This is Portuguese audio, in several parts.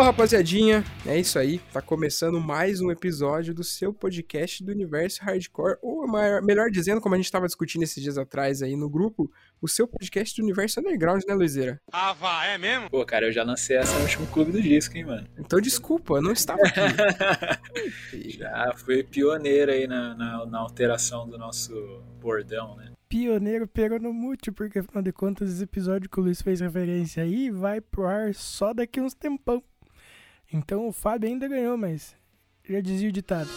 Fala rapaziadinha, é isso aí, tá começando mais um episódio do seu podcast do Universo Hardcore, ou melhor dizendo, como a gente tava discutindo esses dias atrás aí no grupo, o seu podcast do Universo Underground, né, Luizeira? Ah, vá, é mesmo? Pô, cara, eu já lancei essa no último clube do disco, hein, mano. Então desculpa, eu não estava aqui. já fui pioneiro aí na, na, na alteração do nosso bordão, né? pioneiro peronomútil, porque afinal de contas, esse episódio que o Luiz fez referência aí vai pro ar só daqui uns tempão. Então o Fábio ainda ganhou, mas já dizia o ditado.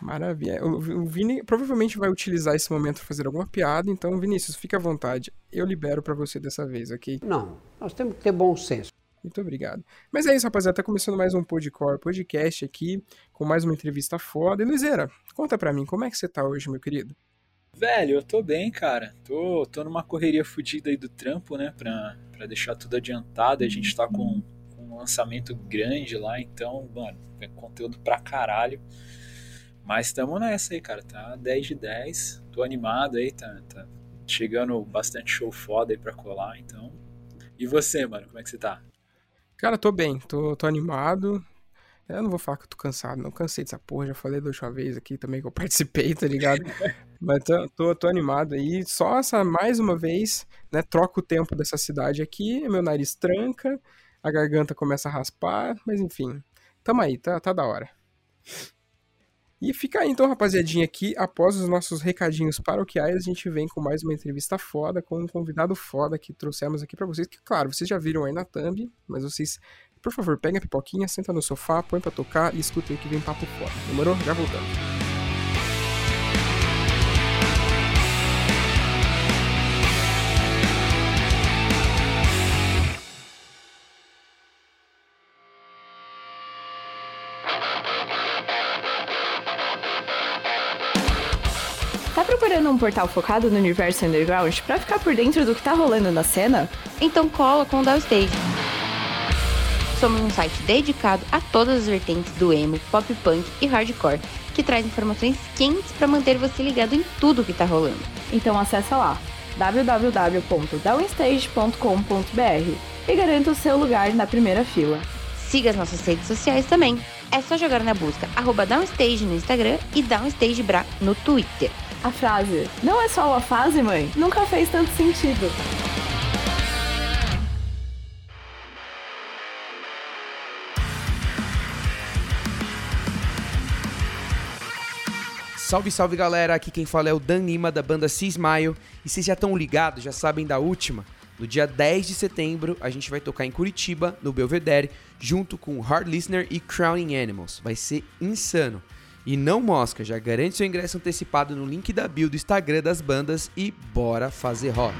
Maravilha. O Vini provavelmente vai utilizar esse momento para fazer alguma piada, então Vinícius, fique à vontade. Eu libero para você dessa vez, ok? Não, nós temos que ter bom senso. Muito obrigado. Mas é isso, rapaziada. Tá começando mais um Podcore podcast aqui, com mais uma entrevista foda. E Luizera, conta pra mim, como é que você tá hoje, meu querido? Velho, eu tô bem, cara. Tô, tô numa correria fodida aí do trampo, né? Pra, pra deixar tudo adiantado. A gente tá com, com um lançamento grande lá, então, mano, é conteúdo pra caralho. Mas tamo nessa aí, cara. Tá 10 de 10. Tô animado aí, tá, tá chegando bastante show foda aí pra colar, então. E você, mano, como é que você tá? Cara, tô bem, tô, tô animado. Eu não vou falar que eu tô cansado, não. Cansei dessa porra, já falei da última vez aqui também que eu participei, tá ligado? Mas tô, tô, tô, animado aí. Só essa, mais uma vez, né? Troca o tempo dessa cidade aqui, meu nariz tranca, a garganta começa a raspar, mas enfim. Tamo aí, tá, tá da hora. E fica aí então, rapaziadinha, aqui, após os nossos recadinhos paroquiais, a gente vem com mais uma entrevista foda, com um convidado foda que trouxemos aqui para vocês, que claro, vocês já viram aí na thumb, mas vocês, por favor, peguem a pipoquinha, senta no sofá, põe pra tocar e escutem que vem papo foda. Demorou? Já voltamos. procurando um portal focado no universo underground para ficar por dentro do que tá rolando na cena? Então cola com o Downstage. Somos um site dedicado a todas as vertentes do emo, pop punk e hardcore, que traz informações quentes para manter você ligado em tudo que tá rolando. Então acessa lá www.downstage.com.br e garanta o seu lugar na primeira fila. Siga as nossas redes sociais também. É só jogar na busca arroba Downstage no Instagram e DownstageBra no Twitter. A frase, não é só uma fase, mãe, nunca fez tanto sentido. Salve, salve galera, aqui quem fala é o Dan Lima da banda Cismaio e vocês já estão ligados, já sabem da última. No dia 10 de setembro, a gente vai tocar em Curitiba, no Belvedere, junto com Hard Listener e Crowning Animals. Vai ser insano. E não mosca, já garante seu ingresso antecipado no link da bio do Instagram das bandas e bora fazer rock.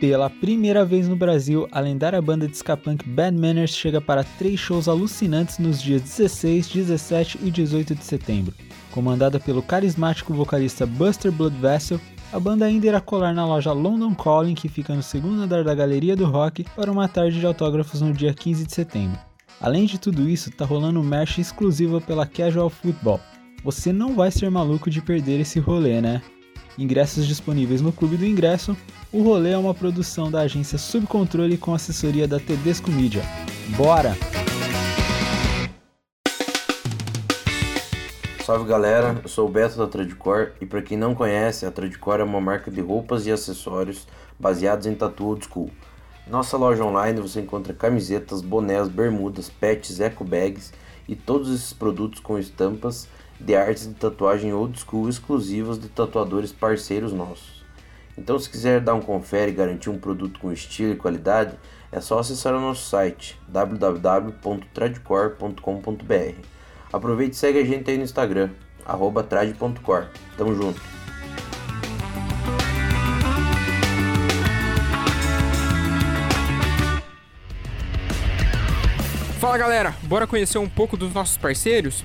Pela primeira vez no Brasil, a lendária banda de ska punk Bad Manners chega para três shows alucinantes nos dias 16, 17 e 18 de setembro. Comandada pelo carismático vocalista Buster Blood Vessel, a banda ainda irá colar na loja London Calling, que fica no segundo andar da Galeria do Rock, para uma tarde de autógrafos no dia 15 de setembro. Além de tudo isso, tá rolando merch exclusiva pela Casual Football. Você não vai ser maluco de perder esse rolê, né? Ingressos disponíveis no Clube do Ingresso. O rolê é uma produção da agência Subcontrole com assessoria da Tedesco Media. Bora! Salve galera, eu sou o Beto da Tradicor e para quem não conhece, a Tradicor é uma marca de roupas e acessórios baseados em tatu old school. Nossa loja online você encontra camisetas, bonés, bermudas, pets, eco bags e todos esses produtos com estampas de artes de tatuagem old school exclusivas de tatuadores parceiros nossos. Então se quiser dar um confere e garantir um produto com estilo e qualidade, é só acessar o nosso site www.tradicor.com.br Aproveite e segue a gente aí no Instagram, trade.cor. Tamo junto. Fala galera, bora conhecer um pouco dos nossos parceiros?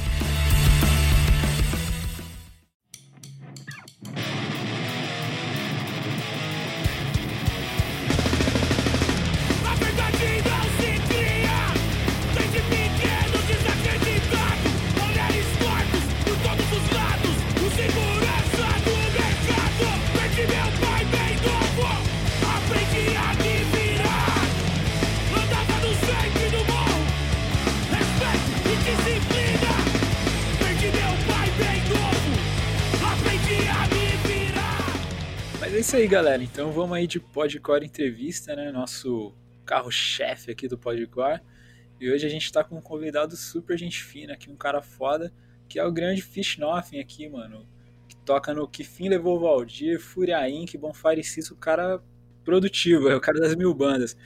Aí, galera. Então vamos aí de Podcore Entrevista, né? Nosso carro-chefe aqui do Podcore. E hoje a gente tá com um convidado super gente fina aqui, um cara foda, que é o grande Fish Nothing aqui, mano. Que toca no Que Fim Levou Valdir, Fúria Inc., Bonfire Cis, o cara produtivo, é o cara das mil bandas.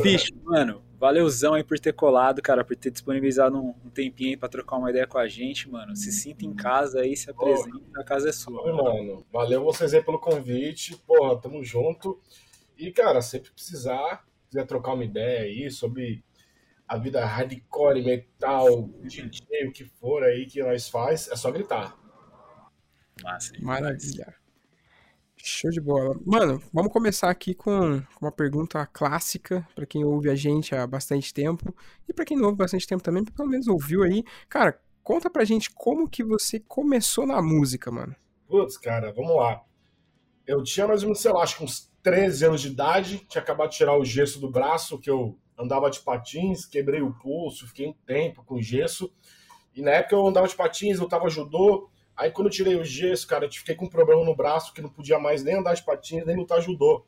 Fish, mano, Valeuzão aí por ter colado, cara, por ter disponibilizado um, um tempinho aí pra trocar uma ideia com a gente, mano. Se sinta em casa aí, se apresente, a casa é sua. Oi, mano. Valeu vocês aí pelo convite. Porra, tamo junto. E, cara, sempre precisar, quiser trocar uma ideia aí sobre a vida hardcore, metal, DJ, o que for aí que nós faz, é só gritar. Massa, Maravilha. Show de bola. Mano, vamos começar aqui com uma pergunta clássica para quem ouve a gente há bastante tempo e para quem não ouve bastante tempo também, pelo menos ouviu aí. Cara, conta pra gente como que você começou na música, mano. Putz, cara, vamos lá. Eu tinha mais ou menos, sei lá, acho que uns 13 anos de idade, tinha acabado de tirar o gesso do braço, que eu andava de patins, quebrei o pulso, fiquei um tempo com gesso. E na época eu andava de patins, eu tava judô, Aí quando eu tirei o gesso, cara, eu fiquei com um problema no braço que não podia mais nem andar de patins, nem lutar judô.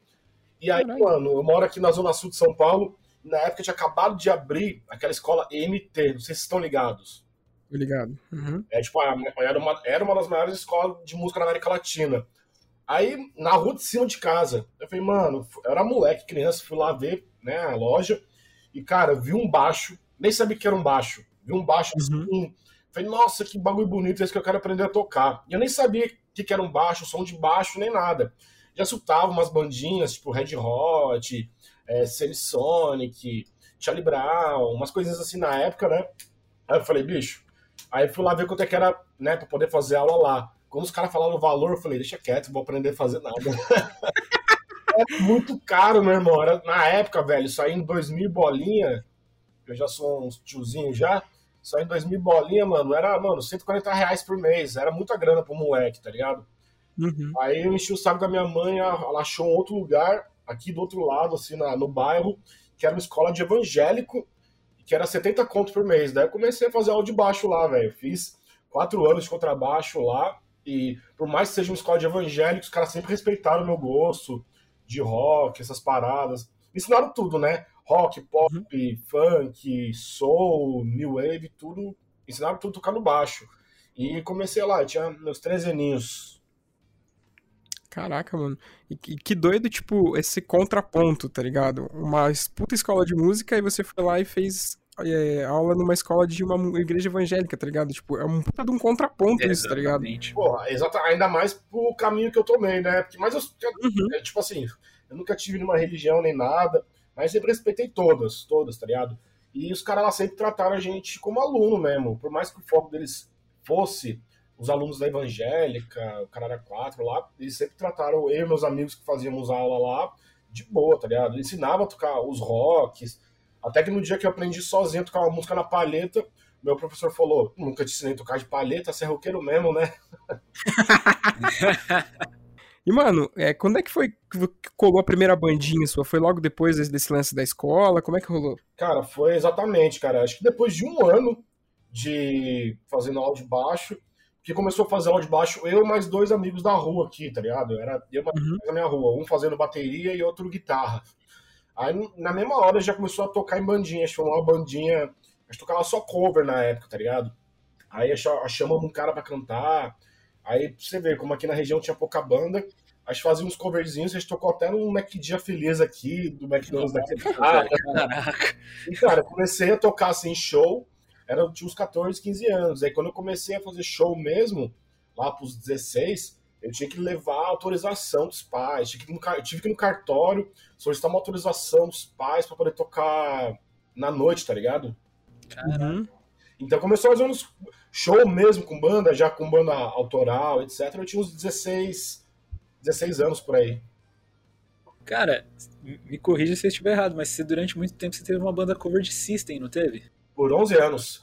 E aí, Caralho. mano, eu moro aqui na zona sul de São Paulo, na época tinha acabado de abrir aquela escola EMT, não sei se estão ligados. Ligado. Uhum. É, tipo, era uma, era uma das maiores escolas de música na América Latina. Aí, na rua de cima de casa, eu falei, mano, eu era moleque, criança, fui lá ver, né, a loja, e, cara, vi um baixo, nem sabia que era um baixo, vi um baixo uhum. assim, Falei, nossa, que bagulho bonito, esse que eu quero aprender a tocar. E eu nem sabia o que, que era um baixo, som de baixo, nem nada. Já escutava umas bandinhas, tipo Red Hot, é, Sonic, Charlie Brown, umas coisas assim na época, né? Aí eu falei, bicho. Aí fui lá ver quanto é que era, né, pra poder fazer aula lá. Quando os caras falaram o valor, eu falei, deixa quieto, vou aprender a fazer nada. é muito caro, meu irmão. Era, na época, velho, isso aí em 2000 bolinha, eu já sou um tiozinho já, só em 2000 bolinha, mano, era, mano, 140 reais por mês. Era muita grana pro moleque, tá ligado? Uhum. Aí eu enchi o saco da minha mãe, ela achou um outro lugar, aqui do outro lado, assim, na, no bairro, que era uma escola de evangélico, que era 70 conto por mês. Daí eu comecei a fazer aula de baixo lá, velho. Fiz quatro anos de contrabaixo lá, e por mais que seja uma escola de evangélicos, os caras sempre respeitaram o meu gosto de rock, essas paradas. Me ensinaram tudo, né? Rock, pop, uhum. funk, soul, new wave, tudo. Ensinaram tudo a tocar no baixo. E comecei lá, tinha meus três aninhos. Caraca, mano. E que doido, tipo, esse contraponto, tá ligado? Uma puta escola de música e você foi lá e fez é, aula numa escola de uma igreja evangélica, tá ligado? Tipo, é um puta de um contraponto é, isso, tá ligado? Porra, exato, ainda mais pro caminho que eu tomei, né? Porque, mas eu, uhum. é, tipo assim, eu nunca tive nenhuma religião nem nada. Mas sempre respeitei todas, todas, tá ligado? E os caras lá sempre trataram a gente como aluno mesmo. Por mais que o foco deles fosse os alunos da Evangélica, o Carara 4 lá, eles sempre trataram eu e meus amigos que fazíamos aula lá de boa, tá ligado? Ensinava a tocar os rocks. Até que no dia que eu aprendi sozinho a tocar uma música na palheta, meu professor falou: nunca te ensinei a tocar de palheta, você é roqueiro mesmo, né? E, mano, é, quando é que foi que colou a primeira bandinha sua? Foi logo depois desse, lance da escola? Como é que rolou? Cara, foi exatamente, cara. Acho que depois de um ano de fazendo aula de baixo, que começou a fazer aula de baixo eu e mais dois amigos da rua aqui, tá ligado? Era eu mais Uhum. na minha rua, um fazendo bateria e outro guitarra. Aí na mesma hora já começou a tocar em bandinha, acho que foi uma bandinha, a gente tocava só cover na época, tá ligado? Aí chamamos um cara pra cantar. Aí você ver como aqui na região tinha pouca banda. A gente fazia uns coverzinhos, a gente tocou até no Mac Dia Feliz aqui, do McDonald's daquele cara. Caraca. E, cara, eu comecei a tocar assim, show, era, tinha uns 14, 15 anos. Aí quando eu comecei a fazer show mesmo, lá pros 16, eu tinha que levar a autorização dos pais, tinha que no, eu tive que ir no cartório solicitar uma autorização dos pais pra poder tocar na noite, tá ligado? Uhum. Então começou a fazer uns show mesmo com banda, já com banda autoral, etc. Eu tinha uns 16, 16 anos por aí. Cara, me corrija se eu estiver errado, mas você durante muito tempo você teve uma banda cover de System, não teve? Por 11 anos.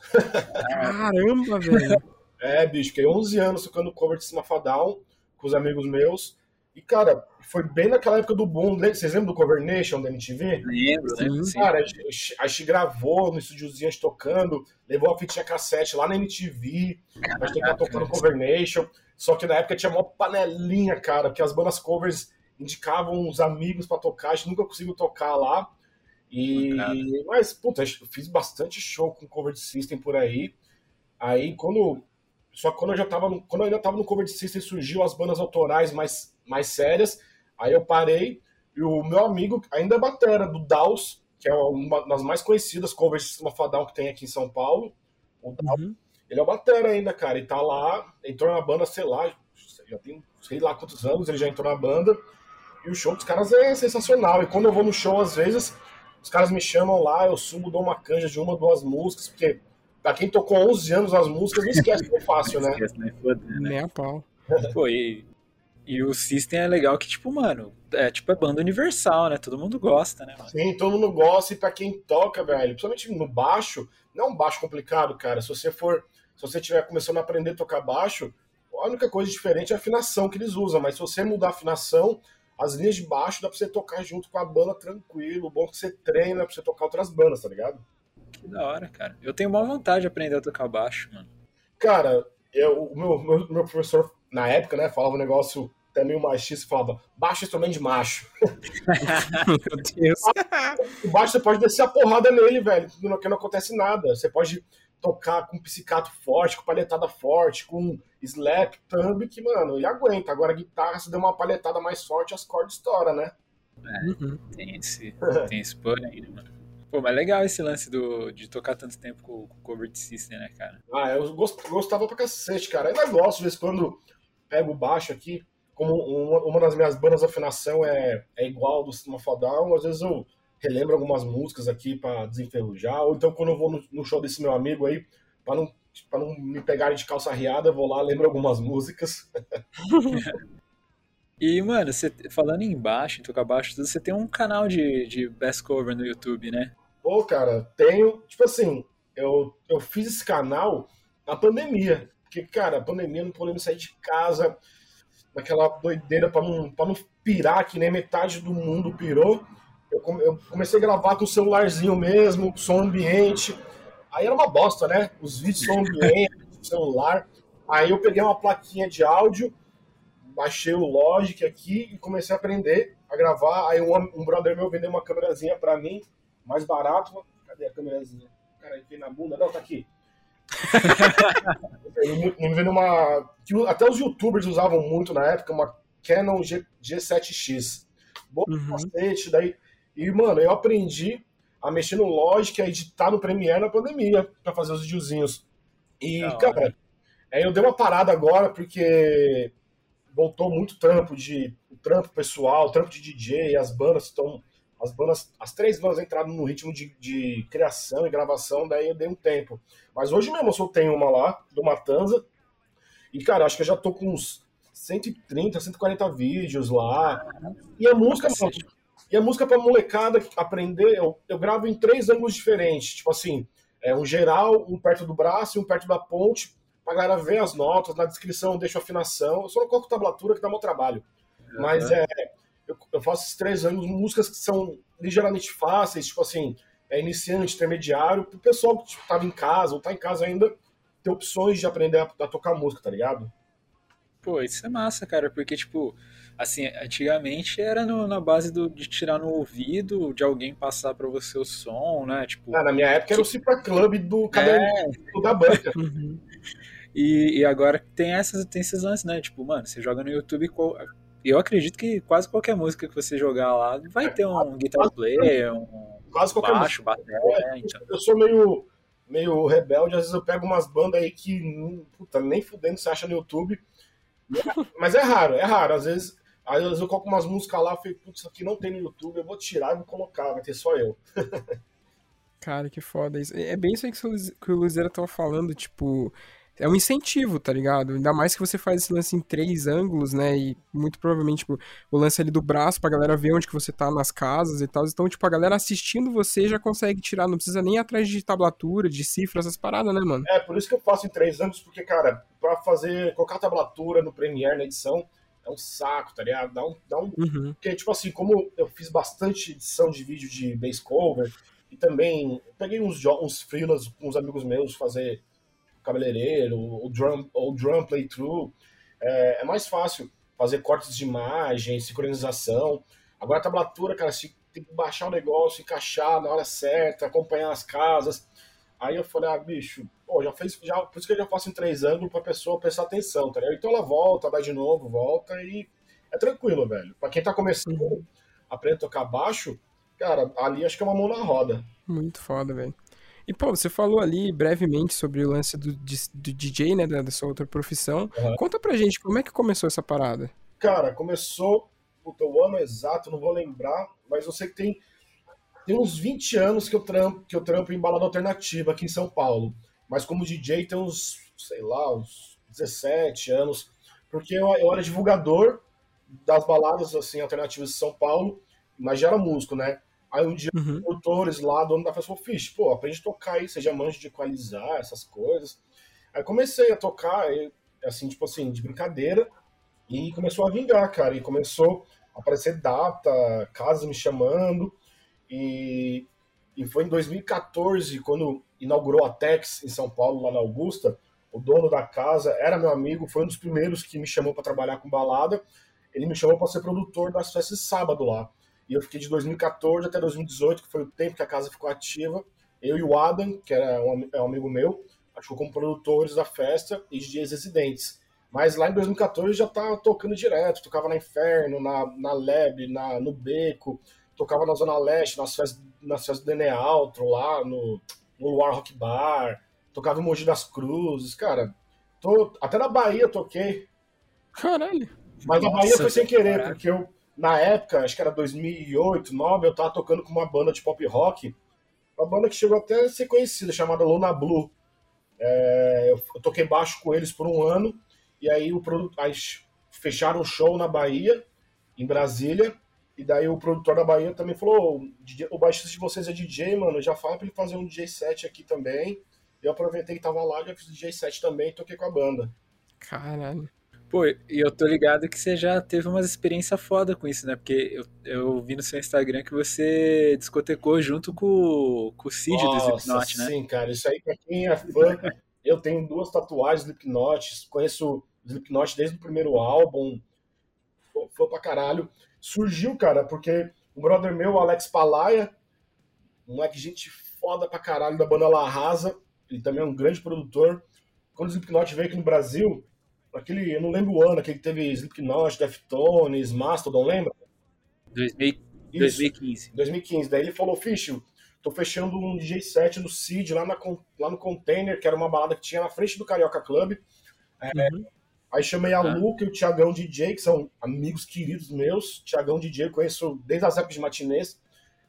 Caramba, velho. É, bicho, fiquei 11 anos tocando cover de System Down com os amigos meus. E, cara, foi bem naquela época do boom. lembra- Vocês lembram do Cover Nation da MTV? Lembro, lembro, sim. Cara, a gente, a gente gravou no estúdiozinho a gente tocando, levou a fitinha cassete lá na MTV, a gente tava tocando Cover Nation. Só que na época tinha uma panelinha, cara, porque as bandas covers indicavam os amigos pra tocar, a gente nunca conseguiu tocar lá. E, mas, puta, eu fiz bastante show com cover de System por aí. Aí, quando. Só que quando eu já tava no, quando eu ainda tava no cover de System, surgiu as bandas autorais mais, mais sérias. Aí eu parei. E o meu amigo ainda é batera, do Daus, que é uma das mais conhecidas covers de Sistema Fadal que tem aqui em São Paulo. O Daus, ele é o batera ainda, cara. E tá lá, entrou na banda, sei lá, já tem sei lá quantos anos ele já entrou na banda. E o show dos caras é sensacional. E quando eu vou no show, às vezes, os caras me chamam lá, eu subo, dou uma canja de uma, duas músicas, porque pra quem tocou 11 anos as músicas, não esquece tão fácil, né? Esquece, né? Foda, né? Nem a pau. Pô, e, e o System é legal que, tipo, mano, é tipo é banda universal, né? Todo mundo gosta, né, mano? Sim, todo mundo gosta, e pra quem toca, velho, principalmente no baixo, não é um baixo complicado, cara. Se você for, se você estiver começando a aprender a tocar baixo, a única coisa diferente é a afinação que eles usam, mas se você mudar a afinação, as linhas de baixo dá pra você tocar junto com a banda tranquilo. O bom é que você treina pra você tocar outras bandas, tá ligado? Que da hora, cara. Eu tenho uma vontade de aprender a tocar baixo, mano. Cara, eu, o meu, meu, meu professor, na época, né, falava um negócio até meio machista, falava, baixo é instrumento de macho. Meu Deus. O baixo você pode descer a porrada nele, velho, que não, que não acontece nada. Você pode tocar com psicato forte, com palhetada forte, com slap, thumb, que, mano, ele aguenta. Agora a guitarra, se der uma palhetada mais forte, as cordas estouram, né? Uhum. Tem esse, tem esse porém, né, mano? Pô, mas legal esse lance do, de tocar tanto tempo com, com cover de System, né, cara? Ah, eu gost- gostava pra cacete, cara. Ainda gosto, de vez em quando pego o baixo aqui, como uma, uma das minhas bandas de afinação é, é igual do Sistema Fodal, às vezes eu relembro algumas músicas aqui pra desenferrujar, ou então quando eu vou no, no show desse meu amigo aí, pra não, pra não me pegarem de calça riada, eu vou lá, lembro algumas músicas. E, mano, você, falando em baixo, em tocar baixo, você tem um canal de, de best cover no YouTube, né? Pô, cara, tenho. Tipo assim, eu, eu fiz esse canal na pandemia. Porque, cara, a pandemia não podemos sair de casa, naquela doideira pra não, não pirar, que nem metade do mundo pirou. Eu, eu comecei a gravar com o celularzinho mesmo, som ambiente. Aí era uma bosta, né? Os vídeos som ambiente, celular. Aí eu peguei uma plaquinha de áudio, baixei o Logic aqui e comecei a aprender a gravar. Aí um, um brother meu vendeu uma câmerazinha pra mim, mais barato. Cadê a câmerazinha? Cara, veio na bunda? Não, tá aqui. Me vendeu uma. que até os youtubers usavam muito na época, uma Canon G, G7X. Boa Uhum. cacete, daí. E, mano, eu aprendi a mexer no Logic, a editar no Premiere na pandemia, pra fazer os videozinhos. E, hora. cara, aí eu dei uma parada agora, porque voltou muito trampo de o trampo pessoal, o trampo de DJ, as bandas estão as bandas, as três bandas entraram no ritmo de, de criação e gravação, daí eu dei um tempo. Mas hoje mesmo eu soltei uma lá, do Matanza, e cara, acho que eu já tô com uns 130, 140 vídeos lá. E a música, mano, e a música pra molecada aprender, eu, eu gravo em três ângulos diferentes, tipo assim, é um geral, um perto do braço e um perto da ponte, pra galera ver as notas, na descrição eu deixo afinação, eu só não coloco tablatura que dá meu trabalho. Mas é, eu, eu faço esses três anos, músicas que são ligeiramente fáceis, tipo assim, é iniciante, intermediário, pro pessoal que tipo, tava em casa ou tá em casa ainda ter opções de aprender a, a tocar música, tá ligado? Pô, isso é massa, cara, porque, tipo, assim, antigamente era no, na base do, de tirar no ouvido, de alguém passar pra você o som, né? Tipo, Ah, na minha época era o Cipra Club do caderno da banca. E, e agora tem, essas, tem esses lances, né? Tipo, mano, você joga no YouTube. qual- Eu acredito que quase qualquer música que você jogar lá vai ter um guitar player, um Quase qualquer baixo, música. bateria, né? Então. Eu sou meio, meio rebelde, às vezes eu pego umas bandas aí que hum, puta, nem fudendo você acha no YouTube. Mas é raro, é raro. Às vezes, às vezes eu coloco umas músicas lá e falei, putz, isso aqui não tem no YouTube, eu vou tirar e vou colocar, vai ter só eu. Cara, que foda isso. É bem isso aí que o Luizera tava falando, tipo, é um incentivo, tá ligado? Ainda mais que você faz esse lance em três ângulos, né? E muito provavelmente, tipo, o lance ali do braço pra galera ver onde que você tá nas casas e tal. Então, tipo, a galera assistindo você já consegue tirar, não precisa nem ir atrás de tablatura, de cifra, essas paradas, né, mano? É, por isso que eu faço em três anos, porque, cara, pra fazer, colocar tablatura no Premiere, na edição, é um saco, tá ligado? Dá um, dá um Uhum. Porque, tipo assim, como eu fiz bastante edição de vídeo de bass cover, e também peguei uns, uns freelas com uns amigos meus fazer cabeleireiro, o drum, o drum playthrough, é, é mais fácil fazer cortes de imagem, sincronização. Agora a tablatura, cara, você tem que baixar o negócio, encaixar na hora certa, acompanhar as casas. Aí eu falei, ah, bicho, pô, já fez, já, por isso que eu já faço em três ângulos pra pessoa prestar atenção, tá ligado? Então ela volta, vai de novo, volta e é tranquilo, velho. Pra quem tá começando, aprende a tocar baixo, cara, ali acho que é uma mão na roda. Muito foda, velho. E, pô, você falou ali brevemente sobre o lance do, do DJ, né, da, da sua outra profissão. Conta pra gente como é que começou essa parada. Cara, começou, puta, o ano exato, não vou lembrar, mas eu sei que tem, tem uns 20 anos que eu trampo, que eu trampo em balada alternativa aqui em São Paulo. Mas como DJ tem uns, sei lá, uns 17 anos, porque eu, eu era divulgador das baladas assim alternativas de São Paulo, mas já era músico, né? Aí um dia os produtores lá, dono da festa, falou, Fish, pô, aprende a tocar aí, você já manja de equalizar, essas coisas. Aí comecei a tocar, e, assim, tipo assim, de brincadeira, e começou a vingar, cara, e começou a aparecer data, casas me chamando, e, e foi em 2014, quando inaugurou a Tex em São Paulo, lá na Augusta, o dono da casa era meu amigo, foi um dos primeiros que me chamou para trabalhar com balada, ele me chamou para ser produtor das festas de sábado lá. E eu fiquei de 2014 até 2018, que foi o tempo que a casa ficou ativa. Eu e o Adam, que era um, é um amigo meu, achou como produtores da festa e DJs residentes. Mas lá em 2014 já tava tocando direto, tocava na Inferno, na, na Lab, na, no Beco, tocava na Zona Leste, nas festas, nas festas do Dene Altro, lá no, no Luar Rock Bar, tocava em Mogi das Cruzes, cara. Tô, até na Bahia toquei. Caralho. Mas na Bahia foi sem querer, caraca. porque eu, na época, acho que era 2008, 2009, eu tava tocando com uma banda de pop rock, uma banda que chegou até a ser conhecida, chamada Luna Blue. É, eu, toquei baixo com eles por um ano, e aí o produto, fecharam o show na Bahia, em Brasília, e daí o produtor da Bahia também falou, "Ô, DJ o baixista de vocês é DJ, mano, já fala pra ele fazer um DJ set aqui também. Eu aproveitei que tava lá, já fiz DJ set também toquei com a banda. Caralho. Pô, e eu tô ligado que você já teve umas experiências foda com isso, né? Porque eu, eu vi no seu Instagram que você discotecou junto com, com o Cid do Nossa, Slipknot, né? Sim, cara, isso aí pra quem é fã, eu tenho duas tatuagens do Slipknot, conheço o Slipknot desde o primeiro álbum, fã- pra caralho. Surgiu, cara, porque o brother meu, o Alex Palaia, um moleque gente foda pra caralho da banda La Rasa, ele também é um grande produtor. Quando o Slipknot veio aqui no Brasil, aquele, eu não lembro o ano, aquele que teve Slipknot, Deftones, Mastodon, lembra? 2000, Isso. 2015. 2015. Daí ele falou, Fish, tô fechando um DJ set no Cid, lá, na, lá no Container, que era uma balada que tinha na frente do Carioca Club. É, Aí chamei a Luca e o Tiagão DJ, que são amigos queridos meus. Tiagão DJ, eu conheço desde as épocas de matinês.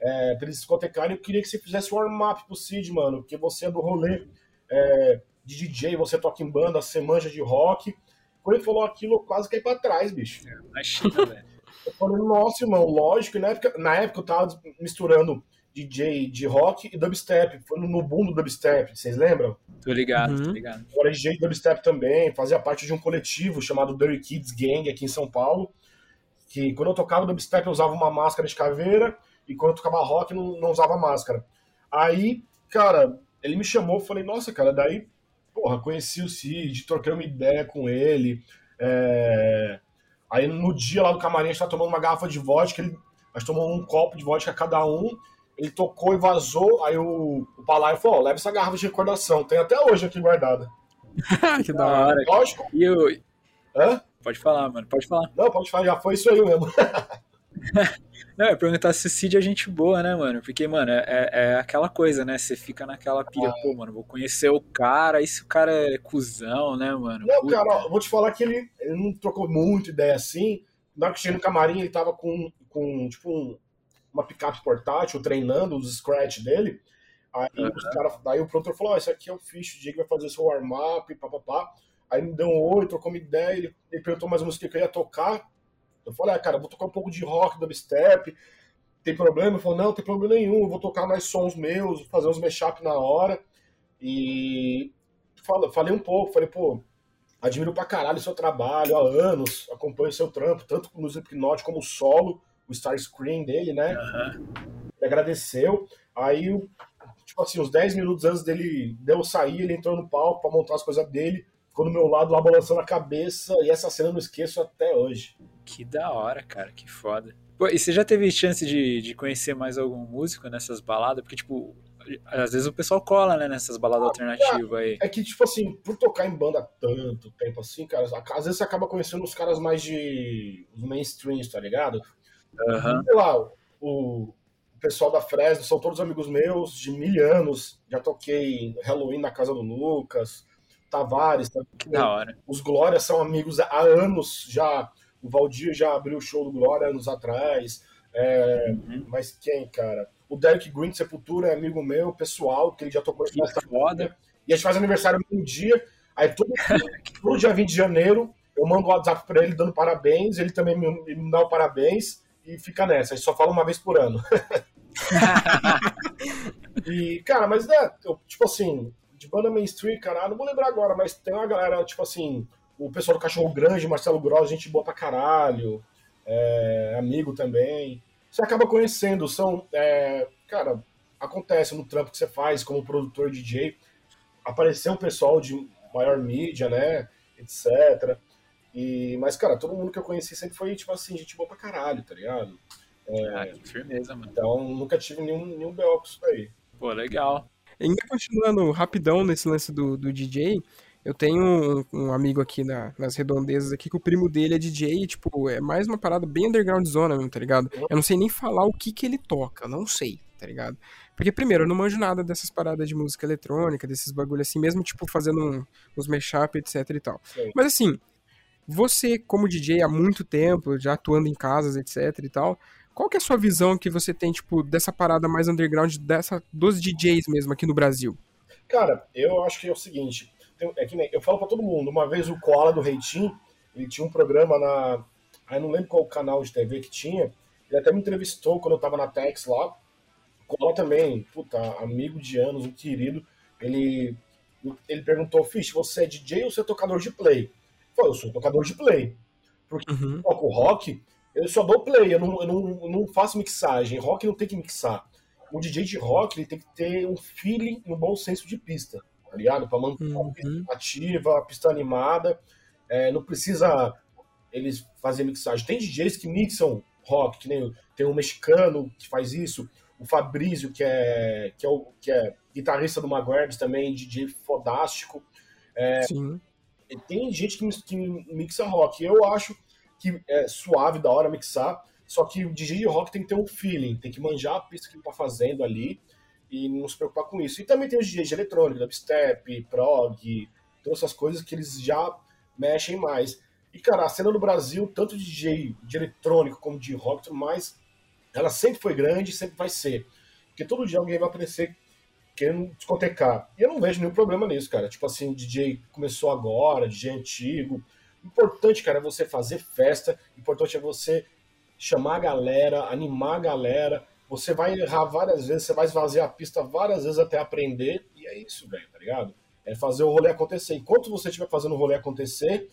é, pra eles discotecarem, eu queria que você fizesse um warm-up pro Cid, mano, porque você é do rolê é, de DJ, você toca em banda, você manja de rock. Quando ele falou aquilo, eu quase caí pra trás, bicho. Imagina, velho. Eu falei, nossa, irmão, lógico, e na época, na época eu tava misturando DJ de rock e dubstep. Foi no boom do dubstep, vocês lembram? Tô ligado, Uhum. tô ligado. Eu era DJ de dubstep também, fazia parte de um coletivo chamado Dirty Kids Gang aqui em São Paulo. Que quando eu tocava dubstep eu usava uma máscara de caveira e quando eu tocava rock não, não usava máscara. Aí, cara, ele me chamou, eu falei, nossa, cara, daí, porra, conheci o Cid, troquei uma ideia com ele. é, Aí no dia lá do camarim a gente tava tomando uma garrafa de vodka, ele... a gente tomou um copo de vodka cada um. Ele tocou e vazou, aí o, o Palaio falou, ó, leva essa garrafa de recordação, tem até hoje aqui guardada. que da hora. Lógico. E eu. Hã? Pode falar, mano, pode falar. Não, pode falar, já foi isso aí mesmo. Não, ia perguntar se o Cid é gente boa, né, mano? Porque, mano, é, é aquela coisa, né? Você fica naquela pilha, pô, mano, vou conhecer o cara, e se o cara é cuzão, né, mano? Não, Puta. cara, ó, vou te falar que ele, ele não trocou muito ideia assim. Na hora que cheguei no camarim, ele tava com, com tipo, um- uma picape portátil, treinando os scratch dele. Aí, os cara, daí o produtor falou: Ó, esse aqui é o ficha, o dia que vai fazer seu warm-up, papapá. Aí me deu um oi, trocou uma ideia, ele, ele perguntou mais uma música que eu ia tocar. Eu falei, ah, cara, vou tocar um pouco de rock, dubstep. Tem problema? Ele falou, não, tem problema nenhum, eu vou tocar mais sons meus, fazer uns mashup na hora. E falei um pouco, falei, pô, admiro pra caralho o seu trabalho há anos, acompanho o seu trampo, tanto no Slipknot como solo, o Star Screen dele, né? Ele agradeceu. Aí, tipo assim, uns 10 minutos antes dele de eu sair, ele entrou no palco pra montar as coisas dele, ficou do meu lado lá balançando a cabeça, e essa cena eu não esqueço até hoje. Que da hora, cara, que foda. Pô, e você já teve chance de, de conhecer mais algum músico nessas baladas? Porque, tipo, às vezes o pessoal cola, né, nessas baladas alternativas aí. É que, tipo assim, por tocar em banda tanto tempo assim, cara, às vezes você acaba conhecendo os caras mais de. os mainstreams, tá ligado? Aham. Sei lá, o, o pessoal da Fresno são todos amigos meus de mil anos. Já toquei Halloween na casa do Lucas, Tavares. tá? Da hora. Os Glórias são amigos há anos já. O Valdir já abriu o show do Glória anos atrás. É, Mas quem, cara? O Derek Green de Sepultura é amigo meu, pessoal, que ele já tocou Que foda. e a gente faz aniversário no dia. Aí todo, todo dia 20 de janeiro eu mando um WhatsApp pra ele dando parabéns, ele também me, me dá o parabéns e fica nessa. A gente só fala uma vez por ano. e, cara, mas né, eu, tipo assim, de banda mainstream, cara, eu não vou lembrar agora, mas tem uma galera, tipo assim, o pessoal do Cachorro Grande, Marcelo Gross, gente boa pra caralho, é, amigo também. Você acaba conhecendo, são, é, cara, acontece no trampo que você faz como produtor DJ, apareceu um pessoal de maior mídia, né, etc. E, mas, cara, todo mundo que eu conheci sempre foi, tipo assim, gente boa pra caralho, tá ligado? Ah, que firmeza, mano. Então, nunca tive nenhum, nenhum BO com isso daí. Pô, legal. Ainda continuando rapidão nesse lance do, do DJ, eu tenho um, um amigo aqui na- nas redondezas aqui que o primo dele é DJ e, tipo, é mais uma parada bem underground zona mesmo, tá ligado? Eu não sei nem falar o que que ele toca, eu não sei, tá ligado? Porque, primeiro, eu não manjo nada dessas paradas de música eletrônica, desses bagulho assim, mesmo, tipo, fazendo um- uns mashup, etc e tal. Sim. Mas, assim, você, como DJ há muito tempo, já atuando em casas, etc e tal, qual que é a sua visão que você tem, tipo, dessa parada mais underground, dessa, dos DJs mesmo aqui no Brasil? Cara, eu acho que é o seguinte, é que nem, eu falo pra todo mundo, uma vez o Koala do Reitinho, ele tinha um programa na, aí não lembro qual canal de TV que tinha, ele até me entrevistou quando eu tava na Tex lá, o Koala também, puta, amigo de anos, um querido, ele, ele perguntou, Fish, você é DJ ou você é tocador de play? Eu falei, eu sou tocador de play, porque Uhum. eu toco rock, eu só dou play, eu não, eu não, eu não faço mixagem, rock não tem que mixar. O DJ de rock ele tem que ter um feeling, um bom senso de pista, tá ligado? Pra manter a pista ativa, a pista animada. É, não precisa eles fazer mixagem. Tem DJs que mixam rock, que nem tem um mexicano que faz isso, o Fabrício, que é, que é, o, que é guitarrista do Maguires também, DJ fodástico. É, Sim. tem gente que, que mixa rock. Eu acho que é suave, da hora mixar, só que o DJ de rock tem que ter um feeling, tem que manjar a pista que ele tá fazendo ali e não se preocupar com isso. E também tem os DJs de eletrônica, dubstep, prog, todas essas coisas que eles já mexem mais. E, cara, a cena no Brasil, tanto de DJ de eletrônico como de rock tudo mais, ela sempre foi grande e sempre vai ser. Porque todo dia alguém vai aparecer querendo discotecar. E eu não vejo nenhum problema nisso, cara. Tipo assim, DJ começou agora, DJ antigo. Importante, cara, é você fazer festa. Importante é você chamar a galera, animar a galera. Você vai errar várias vezes, você vai esvaziar a pista várias vezes até aprender. E é isso, velho, tá ligado? É fazer o rolê acontecer. Enquanto você estiver fazendo o rolê acontecer,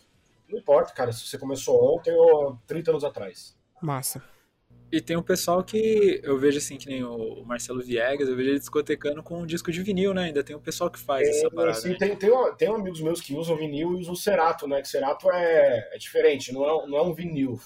não importa, cara, se você começou ontem ou 30 anos atrás. Massa. E tem um pessoal que eu vejo assim, que nem o Marcelo Viegas, eu vejo ele discotecando com um disco de vinil, né? Ainda tem um pessoal que faz essa parada. Sim, né? tem, tem, tem amigos meus que usam vinil e usam Cerato, né? Que Cerato é, é diferente, não é, não é um vinil.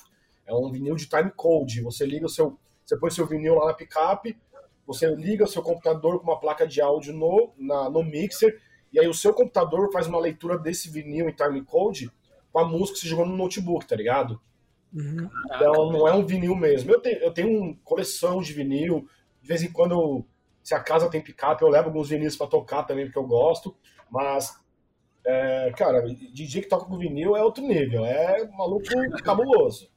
É um vinil de time code. Você liga o seu. Você põe seu vinil lá na picape, você liga o seu computador com uma placa de áudio no, na, no mixer, e aí o seu computador faz uma leitura desse vinil em time code com a música que você jogou no notebook, tá ligado? Uhum. Então não é um vinil mesmo. Eu tenho, eu tenho uma coleção de vinil. De vez em quando, eu, se a casa tem picape, eu levo alguns vinis para tocar também, porque eu gosto. Mas, é, cara, DJ que toca com vinil é outro nível. É maluco cabuloso.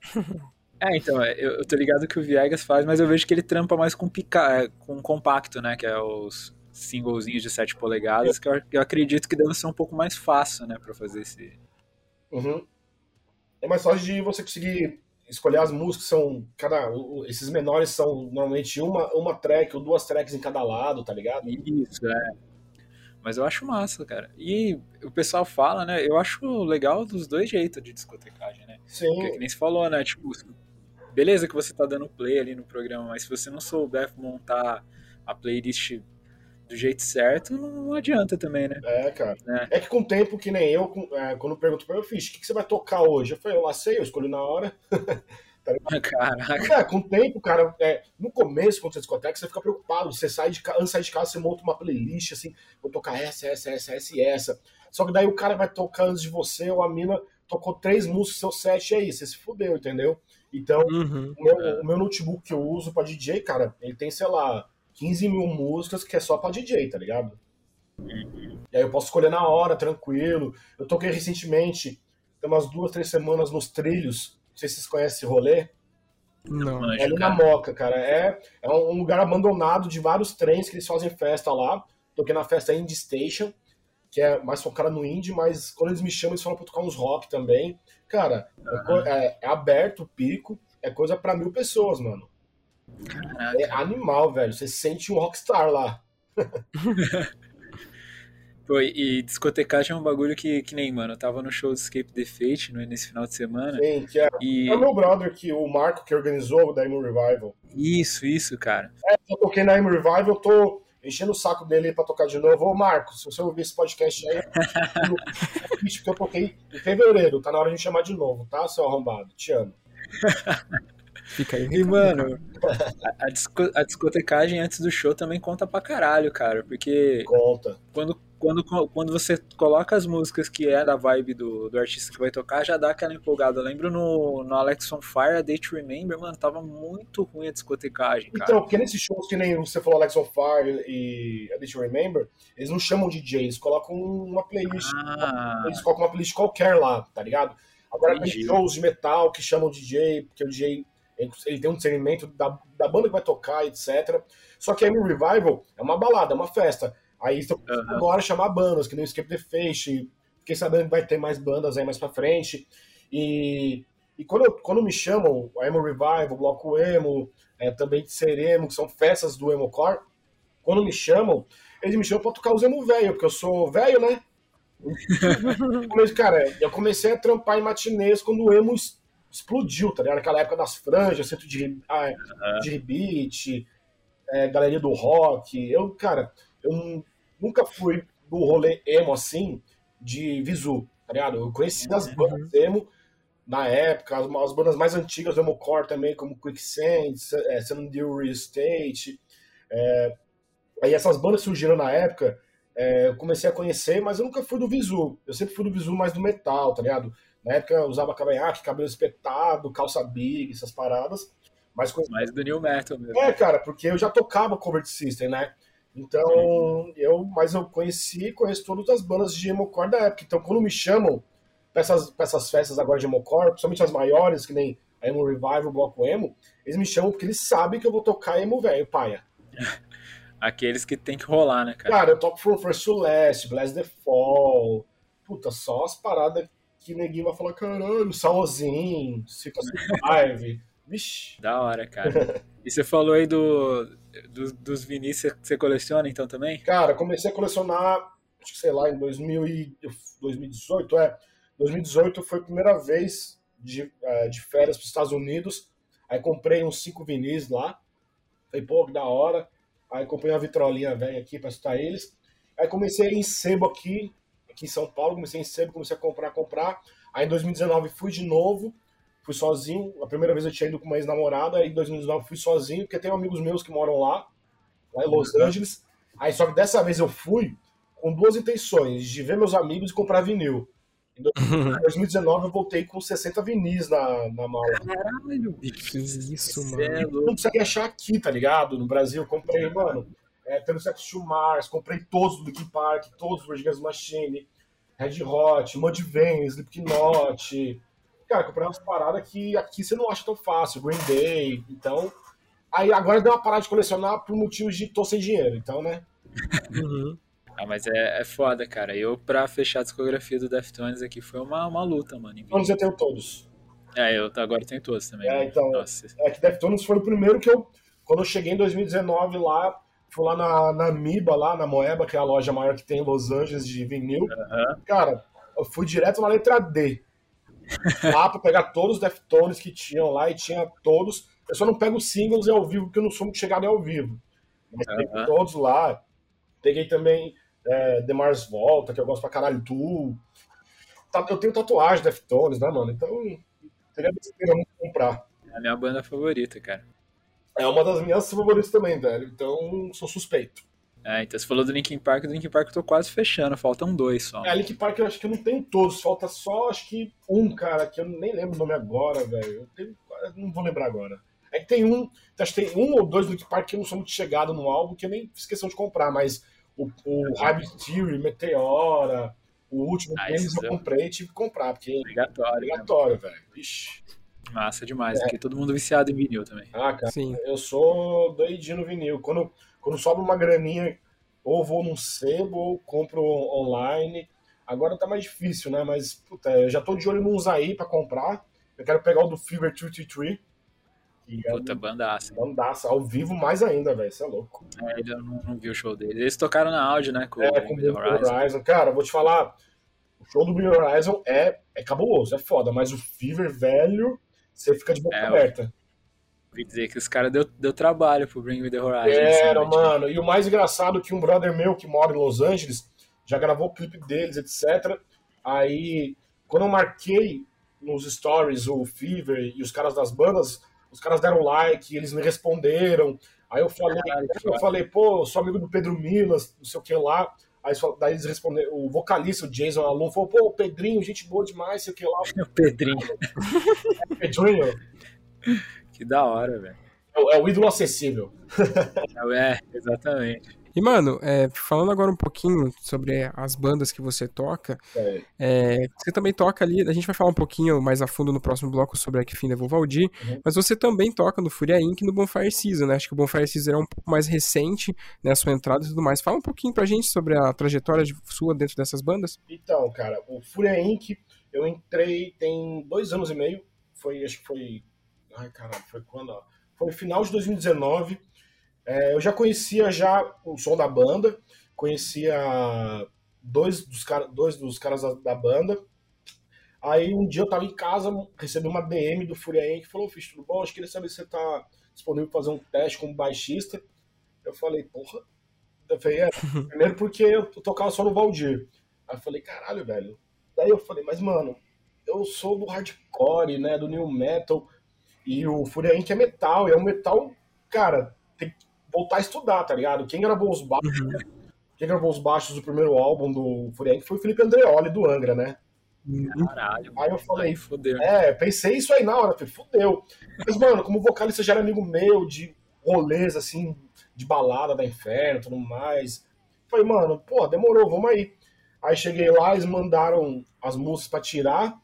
É, então, eu, eu tô ligado que o Viegas faz, mas eu vejo que ele trampa mais com, pica, com compacto, né? Que é os singlezinhos de 7 polegadas, que eu, eu acredito que deve ser um pouco mais fácil, né, pra fazer esse. Uhum. É mais fácil de você conseguir escolher as músicas, são. Cada, esses menores são normalmente uma, uma track ou duas tracks em cada lado, tá ligado? Isso, é. Mas eu acho massa, cara. E o pessoal fala, né? Eu acho legal dos dois jeitos de discotecagem, né? Sim. Porque que nem você falou, né? Tipo, beleza que você tá dando play ali no programa, mas se você não souber montar a playlist do jeito certo, não adianta também, né? É, cara. É, é que com o tempo, que nem eu, é, quando pergunto pra eu, fiz, o que, que você vai tocar hoje? Eu falei, eu lá sei, eu escolhi na hora. tá Caraca. É, com o tempo, cara, é, no começo, quando você discoteca, você fica preocupado. Você sai de casa, antes de sair de casa, você monta uma playlist, assim, vou tocar essa, essa, essa, essa e essa. Só que daí o cara vai tocar antes de você, ou a mina tocou três músicas seu set, e aí, você se fudeu, entendeu? Então, Uhum. o, meu, o meu notebook que eu uso pra DJ, cara, ele tem, sei lá, 15 mil músicas que é só pra DJ, tá ligado? E aí eu posso escolher na hora, tranquilo. Eu toquei recentemente, tem umas duas, três semanas nos trilhos. Não sei se vocês conhecem esse rolê. Não. É ali na Moca, cara. É, é um lugar abandonado de vários trens que eles fazem festa lá. Toquei na festa Indie Station, que é mais focada no indie, mas quando eles me chamam, eles falam pra tocar uns rock também. Cara, é co- é, é aberto o pico, é coisa pra mil pessoas, mano. É animal, velho. Você sente um rockstar lá. Pô, e discotecagem é um bagulho que, que nem, mano, eu tava no show do Escape the Fate no, nesse final de semana. Sim, que é, E é o meu brother, que, o Marco, que organizou o da Emo Revival. isso, isso, cara. É, eu toquei na Emo Revival, eu tô enchendo o saco dele pra tocar de novo. Ô, Marco, se você ouvir esse podcast aí, eu- eu toquei em fevereiro, tá na hora de me chamar de novo, tá, seu arrombado? Te amo. Fica aí. E, mano, a, a disco- a discotecagem antes do show também conta pra caralho, cara. Porque Conta. quando, quando, quando você coloca as músicas que é da vibe do, do artista que vai tocar, já dá aquela empolgada. Eu lembro no, no Alex on Fire, a Day to Remember, mano, tava muito ruim a discotecagem, cara. Então, porque nesses shows que nem você falou Alex on Fire e A Deixa You Remember, eles não chamam DJ, eles colocam uma playlist. Ah, Eles colocam uma playlist qualquer lá, tá ligado? Agora tem shows de metal que chamam DJ, porque o DJ ele tem um discernimento da, da banda que vai tocar, etc. Só que a Emo Revival é uma balada, é uma festa. Aí estão Aham. agora chamar bandas, que nem o Escape the Fate. Fiquei sabendo que vai ter mais bandas aí mais pra frente. E, e quando, eu- quando me chamam, a Emo Revival, o Bloco Emo, é, também de Ser Emo, que são festas do Emo Core, quando me chamam, eles me chamam pra tocar os emo velho, porque eu sou velho, né? Mas, cara, eu comecei a trampar em matinês quando o emo explodiu, tá ligado? Naquela época das franjas, centro de, ah, de rebite, é, galeria do rock. Eu, cara, eu nu- nunca fui do rolê emo assim, de visu, tá ligado? Eu conheci as bandas emo na época, as, as bandas mais antigas do emo core também, como Quicksand, é, San Real Estate. É, aí essas bandas surgiram na época, é, eu comecei a conhecer, mas eu nunca fui do visu. Eu sempre fui do visu mais do metal, tá ligado? Na época eu usava cavanhaque, cabelo espetado, calça big, essas paradas. Mas mais do New Metal mesmo. é, cara, porque eu já tocava cover system, né? Então, eu, mas eu conheci, conheço todas as bandas de emocore da época. Então, quando me chamam pra essas, pra essas festas agora de emocore, principalmente as maiores, que nem a Emo Revival, o Bloco Emo, eles me chamam porque eles sabem que eu vou tocar Emo velho, paia. Aqueles que tem que rolar, né, cara? Cara, eu toco From First to Last, Blast the Fall. Puta, só as paradas que neguinho vai falar, caralho, Salzinho, Cica Live. Vixe. Da hora, cara. E você falou aí do, do dos vinis que você coleciona, então, também? Cara, comecei a colecionar, acho que sei lá, em 2000 e, 2018, é. 2018 foi a primeira vez de, é, de férias para os Estados Unidos. Aí comprei uns cinco vinis lá. Falei, pô, que da hora. Aí comprei uma vitrolinha velha aqui para escutar eles. Aí comecei em sebo aqui, aqui em São Paulo, comecei em sebo, comecei a comprar, comprar. Aí em 2019 fui de novo, fui sozinho. A primeira vez eu tinha ido com uma ex-namorada, aí em 2019 fui sozinho, porque tem amigos meus que moram lá, lá em Los uhum. Angeles. Aí só que dessa vez eu fui com duas intenções, de ver meus amigos e comprar vinil. Em 2019 eu voltei com 60 vinis na, na mala. Caralho, bicho. Isso, mano. É não consegue achar aqui, tá ligado? No Brasil eu comprei, mano, é, Pelo Sex to Mars, comprei todos do Linkin Park, todos do Rage Machine, Red Hot, Mudvayne, Slipknot. Cara, comprei umas paradas que aqui você não acha tão fácil, Green Day, então... Aí agora deu uma parada de colecionar por motivos de tô sem dinheiro, então, né? Uhum. Ah, mas é, é foda, cara. Eu, pra fechar a discografia do Deftones aqui, foi uma, uma luta, mano. Deftones eu tenho todos. É, eu agora tenho todos também. É, então. Nossa. É que Deftones foi o primeiro que eu. Quando eu cheguei em 2019 lá, fui lá na, na Miba, lá na Moeba, que é a loja maior que tem em Los Angeles de vinil. Uhum. Cara, eu fui direto na letra D. lá pra pegar todos os Deftones que tinham lá e tinha todos. Eu só não pego os singles ao vivo, porque eu não sou muito chegado ao vivo. Mas uhum. todos lá. Peguei também é, The Mars Volta, que eu gosto pra caralho, Tu. Tá, eu tenho tatuagem de Deftones, né, mano? Então, seria besteira não comprar. É a minha banda favorita, cara. É uma das minhas favoritas também, velho. Então, sou suspeito. É, então você falou do Linkin Park, do Linkin Park eu tô quase fechando, faltam dois só. É, Linkin Park eu acho que eu não tenho todos, falta só, acho que um, cara, que eu nem lembro o nome agora, velho. Eu, eu não vou lembrar agora. É que tem um, acho que tem um ou dois do Linkin Park que eu não sou muito chegado no álbum, que eu nem questão de comprar, mas o, o Hybrid Theory, Meteora, o último ah, deles eu comprei e tive que comprar, porque é obrigatório, obrigatório velho. Ixi. Massa demais, é. aqui todo mundo viciado em vinil também. Ah, cara, Sim. eu sou doidinho no vinil. Quando, quando sobra uma graninha, ou vou num sebo, ou compro online. Agora tá mais difícil, né? Mas, puta, eu já tô de olho nos aí pra comprar. Eu quero pegar o do Fever 233 e Puta, é bandaça. Bandaça, ao vivo mais ainda, velho. Isso é louco. É, eu não, não, vi o show deles. Eles tocaram na áudio, né? Com é, com o Horizon. Horizon. Cara, vou te falar. O show do Bring Horizon é, é cabuloso, é foda, mas o Fever velho, você fica de boca é, aberta. Ouvi dizer que os caras deu, deu trabalho pro Bring Me The Horizon. Era, assim, mano. E o mais engraçado é que um brother meu que mora em Los Angeles já gravou o clipe deles, etc. Aí, quando eu marquei nos stories o Fever e os caras das bandas, os caras deram like, eles me responderam. Aí eu falei, eu falei, pô, eu sou amigo do Pedro Milas, não sei o que lá. Aí daí eles responderam, o vocalista, o Jason Alon, falou, pô, o Pedrinho, gente boa demais, sei o que lá. O Pedrinho. É, Pedrinho. Que da hora, velho. É, é, o ídolo acessível. É, exatamente. E, mano, é, falando agora um pouquinho sobre as bandas que você toca, é. É, você também toca ali, a gente vai falar um pouquinho mais a fundo no próximo bloco sobre a Kfim Valdir, uhum. mas você também toca no Furia Inc. e no Bonfire Season, né? Acho que o Bonfire Season é um pouco mais recente, né? A sua entrada e tudo mais. Fala um pouquinho pra gente sobre a trajetória de sua dentro dessas bandas. Então, cara, o Furia Inc., eu entrei tem dois anos e meio, foi, acho que foi, ai caralho, foi quando, foi no final de 2019, é, eu já conhecia já o som da banda, conhecia dois dos, dois dos caras da, da banda. Aí um dia eu tava em casa, recebi uma DM do Furien que falou, fiz tudo bom? Acho que queria saber se você tá disponível para fazer um teste como baixista. Eu falei, porra. Eu falei, é, primeiro porque eu tocava só no Valdir. Aí eu falei, caralho, velho. Daí eu falei, mas mano, eu sou do hardcore, né, do new metal, e o que é metal, e é um metal, cara, tem voltar a estudar, tá ligado? Quem gravou os baixos, uhum. quem gravou os baixos do primeiro álbum do Furieng foi o Felipe Andreoli do Angra, né? Caralho. Aí eu falei, aí, fudeu. É, pensei isso aí na hora, falei, fudeu. Mas, mano, como vocalista já era amigo meu de rolês, assim, de balada da inferno e tudo mais. Falei, mano, pô, demorou, vamos aí. Aí cheguei lá, eles mandaram as músicas pra tirar.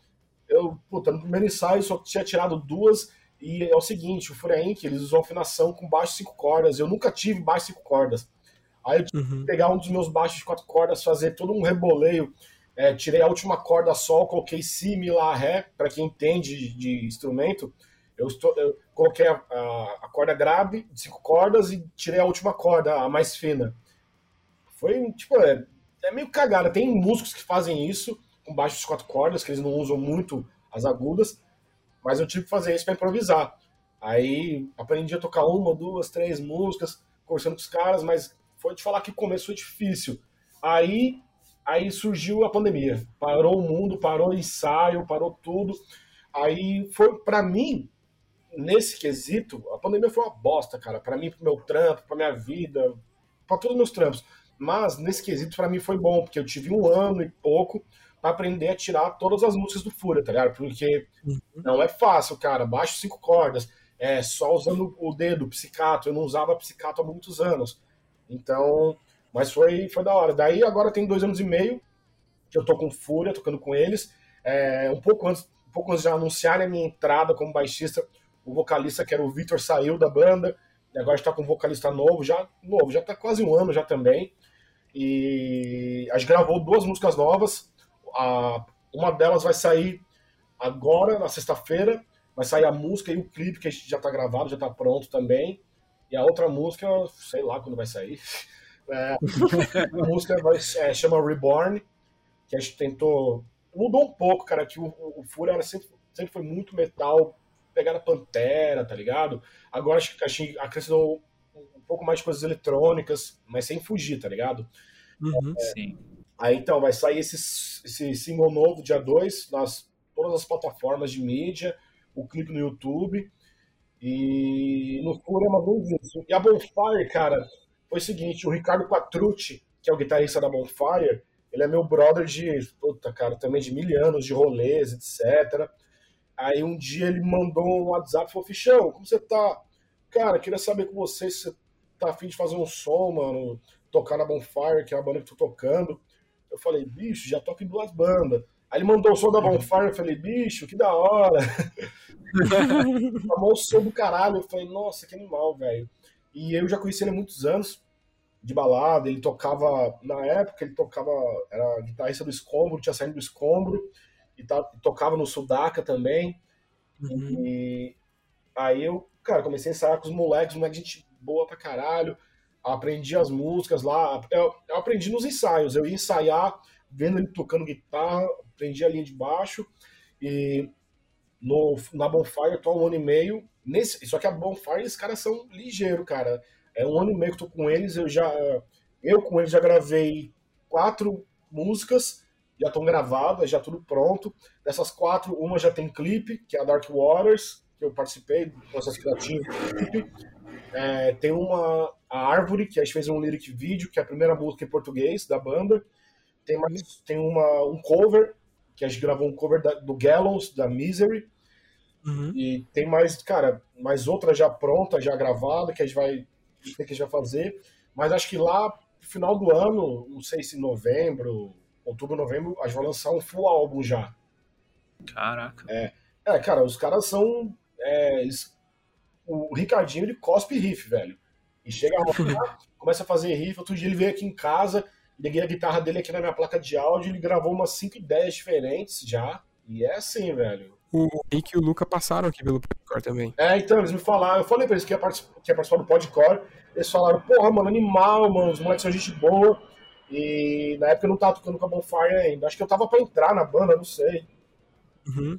eu, puta, no primeiro ensaio só tinha tirado duas, e é o seguinte, o Fúria Inc., eles usam afinação com baixo cinco cordas, eu nunca tive baixo cinco cordas. Aí eu tive Uhum. que pegar um dos meus baixos de quatro cordas, fazer todo um reboleio, é, tirei a última corda sol, coloquei si, mi, lá, ré, para quem entende de, de instrumento, eu, estou, eu coloquei a, a- a corda grave de cinco cordas e tirei a última corda, a mais fina. Foi, tipo, é, é meio cagada. Tem músicos que fazem isso com baixos de quatro cordas, que eles não usam muito as agudas, mas eu tive que fazer isso para improvisar. Aí aprendi a tocar uma, duas, três músicas, conversando com os caras, mas foi te falar que o começo foi difícil. Aí, aí surgiu a pandemia. Parou o mundo, parou o ensaio, parou tudo. Aí foi, para mim, nesse quesito, a pandemia foi uma bosta, cara. Para mim, pro meu trampo, pra minha vida, para todos os meus trampos. Mas nesse quesito, para mim foi bom, porque eu tive um ano e pouco para aprender a tirar todas as músicas do Fúria, tá ligado? Porque não é fácil, cara. Baixo cinco cordas, é só usando o dedo, psicato. Eu não usava psicato há muitos anos. Então, mas foi, foi da hora. Daí agora tem dois anos e meio que eu tô com Fúria, tocando com eles. É, um pouco antes, um pouco antes de anunciarem a minha entrada como baixista, o vocalista que era o Vitor saiu da banda. E agora está com um vocalista novo, já novo, já tá quase um ano já também. E a gente gravou duas músicas novas. A, uma delas vai sair agora, na sexta-feira. Vai sair a música e o clipe, que a gente já tá gravado, já tá pronto também. E a outra música, sei lá quando vai sair. É, a música vai, é, chama Reborn, que a gente tentou. Mudou um pouco, cara, que o, o, Fúria era sempre, sempre foi muito metal, pegada Pantera, tá ligado? Agora acho que a gente acrescentou um pouco mais de coisas eletrônicas, mas sem fugir, tá ligado? Uhum. É, Sim. Aí então, vai sair esse, esse single novo dia 2 nas todas as plataformas de mídia, o clipe no YouTube. E no Fúria é vez isso. E a Bonfire, cara, foi o seguinte, o Ricardo Quatrucci, que é o guitarrista da Bonfire, ele é meu brother de, puta, cara, também de mil anos, de rolês, etc. Aí um dia ele mandou um WhatsApp e falou, Fichão, como você tá? Cara, queria saber com você se você tá afim de fazer um som, mano, tocar na Bonfire, que é a banda que eu tô tocando. Eu falei, bicho, já toco em duas bandas. Aí ele mandou o som da Bonfire, eu falei, bicho, que da hora. Chamou o som do caralho, eu falei, nossa, que animal, velho. E eu já conheci ele há muitos anos, de balada, ele tocava, na época ele tocava, era guitarrista do Escombro, tinha saído do Escombro, e, tocava no Sudaca também. Uhum. E aí eu, cara, comecei a ensaiar com os moleques, moleque gente boa pra caralho, aprendi as músicas lá, eu, eu aprendi nos ensaios, eu ia ensaiar, vendo ele tocando guitarra, aprendi a linha de baixo, e no, na Bonfire eu tô há um ano e meio, nesse, só que a Bonfire, esses caras são ligeiros, cara, é um ano e meio que eu tô com eles, eu já, eu com eles já gravei quatro músicas, já estão gravadas, já tudo pronto, dessas quatro, uma já tem clipe, que é a Dark Waters, que eu participei criativo do clipe, é, tem uma, a Árvore, que a gente fez um lyric vídeo, que é a primeira música em português da banda, tem, mais, tem uma, um cover, que a gente gravou um cover da, do Gallows, da Misery, Uhum. e tem mais, cara, mais outra já pronta, já gravada, que a gente vai que a gente vai fazer. Mas acho que lá no final do ano, não sei se novembro, outubro, novembro, a gente vai lançar um full álbum já. Caraca. É, é cara, os caras são. é, o Ricardinho ele cospe riff, velho. E chega a rolar, começa a fazer riff. Outro dia ele veio aqui em casa, liguei a guitarra dele aqui na minha placa de áudio, ele gravou umas 5 ideias diferentes já. E é assim, velho. O Rick e o Luca passaram aqui pelo Popcore também. É, então, eles me falaram, eu falei pra eles que ia, participar, que ia participar do Podcore, eles falaram, porra, mano, animal, mano, os moleques são gente boa, e na época eu não tava tocando com a Bonfire ainda, acho que eu tava pra entrar na banda, não sei. Uhum.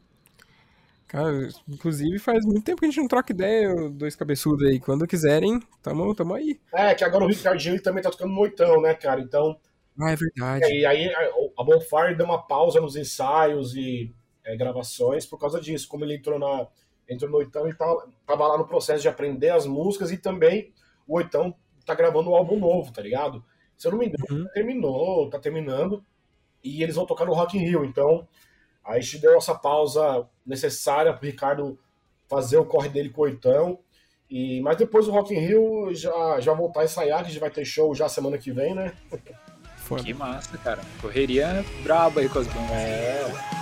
Cara, inclusive faz muito tempo que a gente não troca ideia, dois cabeçudos aí. Quando quiserem, tamo, tamo aí. É, que agora o Ricardinho ele também tá tocando no oitão, né, cara, então... Ah, é verdade. E aí a Bonfire deu uma pausa nos ensaios e é, gravações por causa disso, como ele entrou na entrou no oitão e tava, tava lá no processo de aprender as músicas e também o oitão tá gravando um álbum novo, tá ligado? Se eu não me engano, Uhum. terminou, tá terminando, e eles vão tocar no Rock in Rio, então a gente deu essa pausa necessária pro Ricardo fazer o corre dele com o oitão, e, mas depois do Rock in Rio já, já voltar a ensaiar, que a gente vai ter show já semana que vem, né? Foda. Que massa, cara. Correria braba aí com as bandas. É,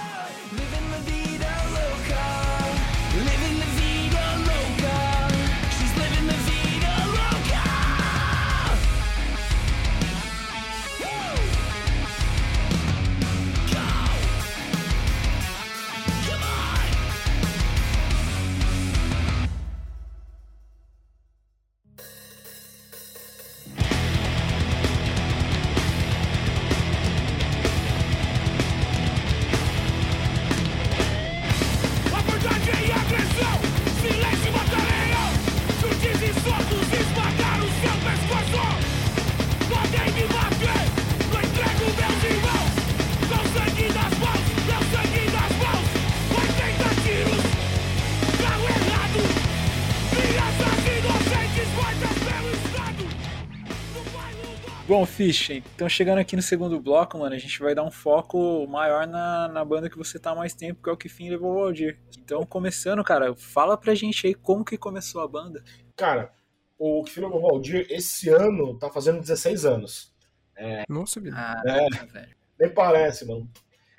Bom, Fish, então chegando aqui no segundo bloco, mano, a gente vai dar um foco maior na, na banda que você tá há mais tempo, que é o que fim levou o Aldir. Então, começando, cara, fala pra gente aí como que começou a banda. Cara, o que fim levou o Aldir, esse ano, tá fazendo 16 anos. É, Nossa, vida. Ah, É. velho. nem parece, mano.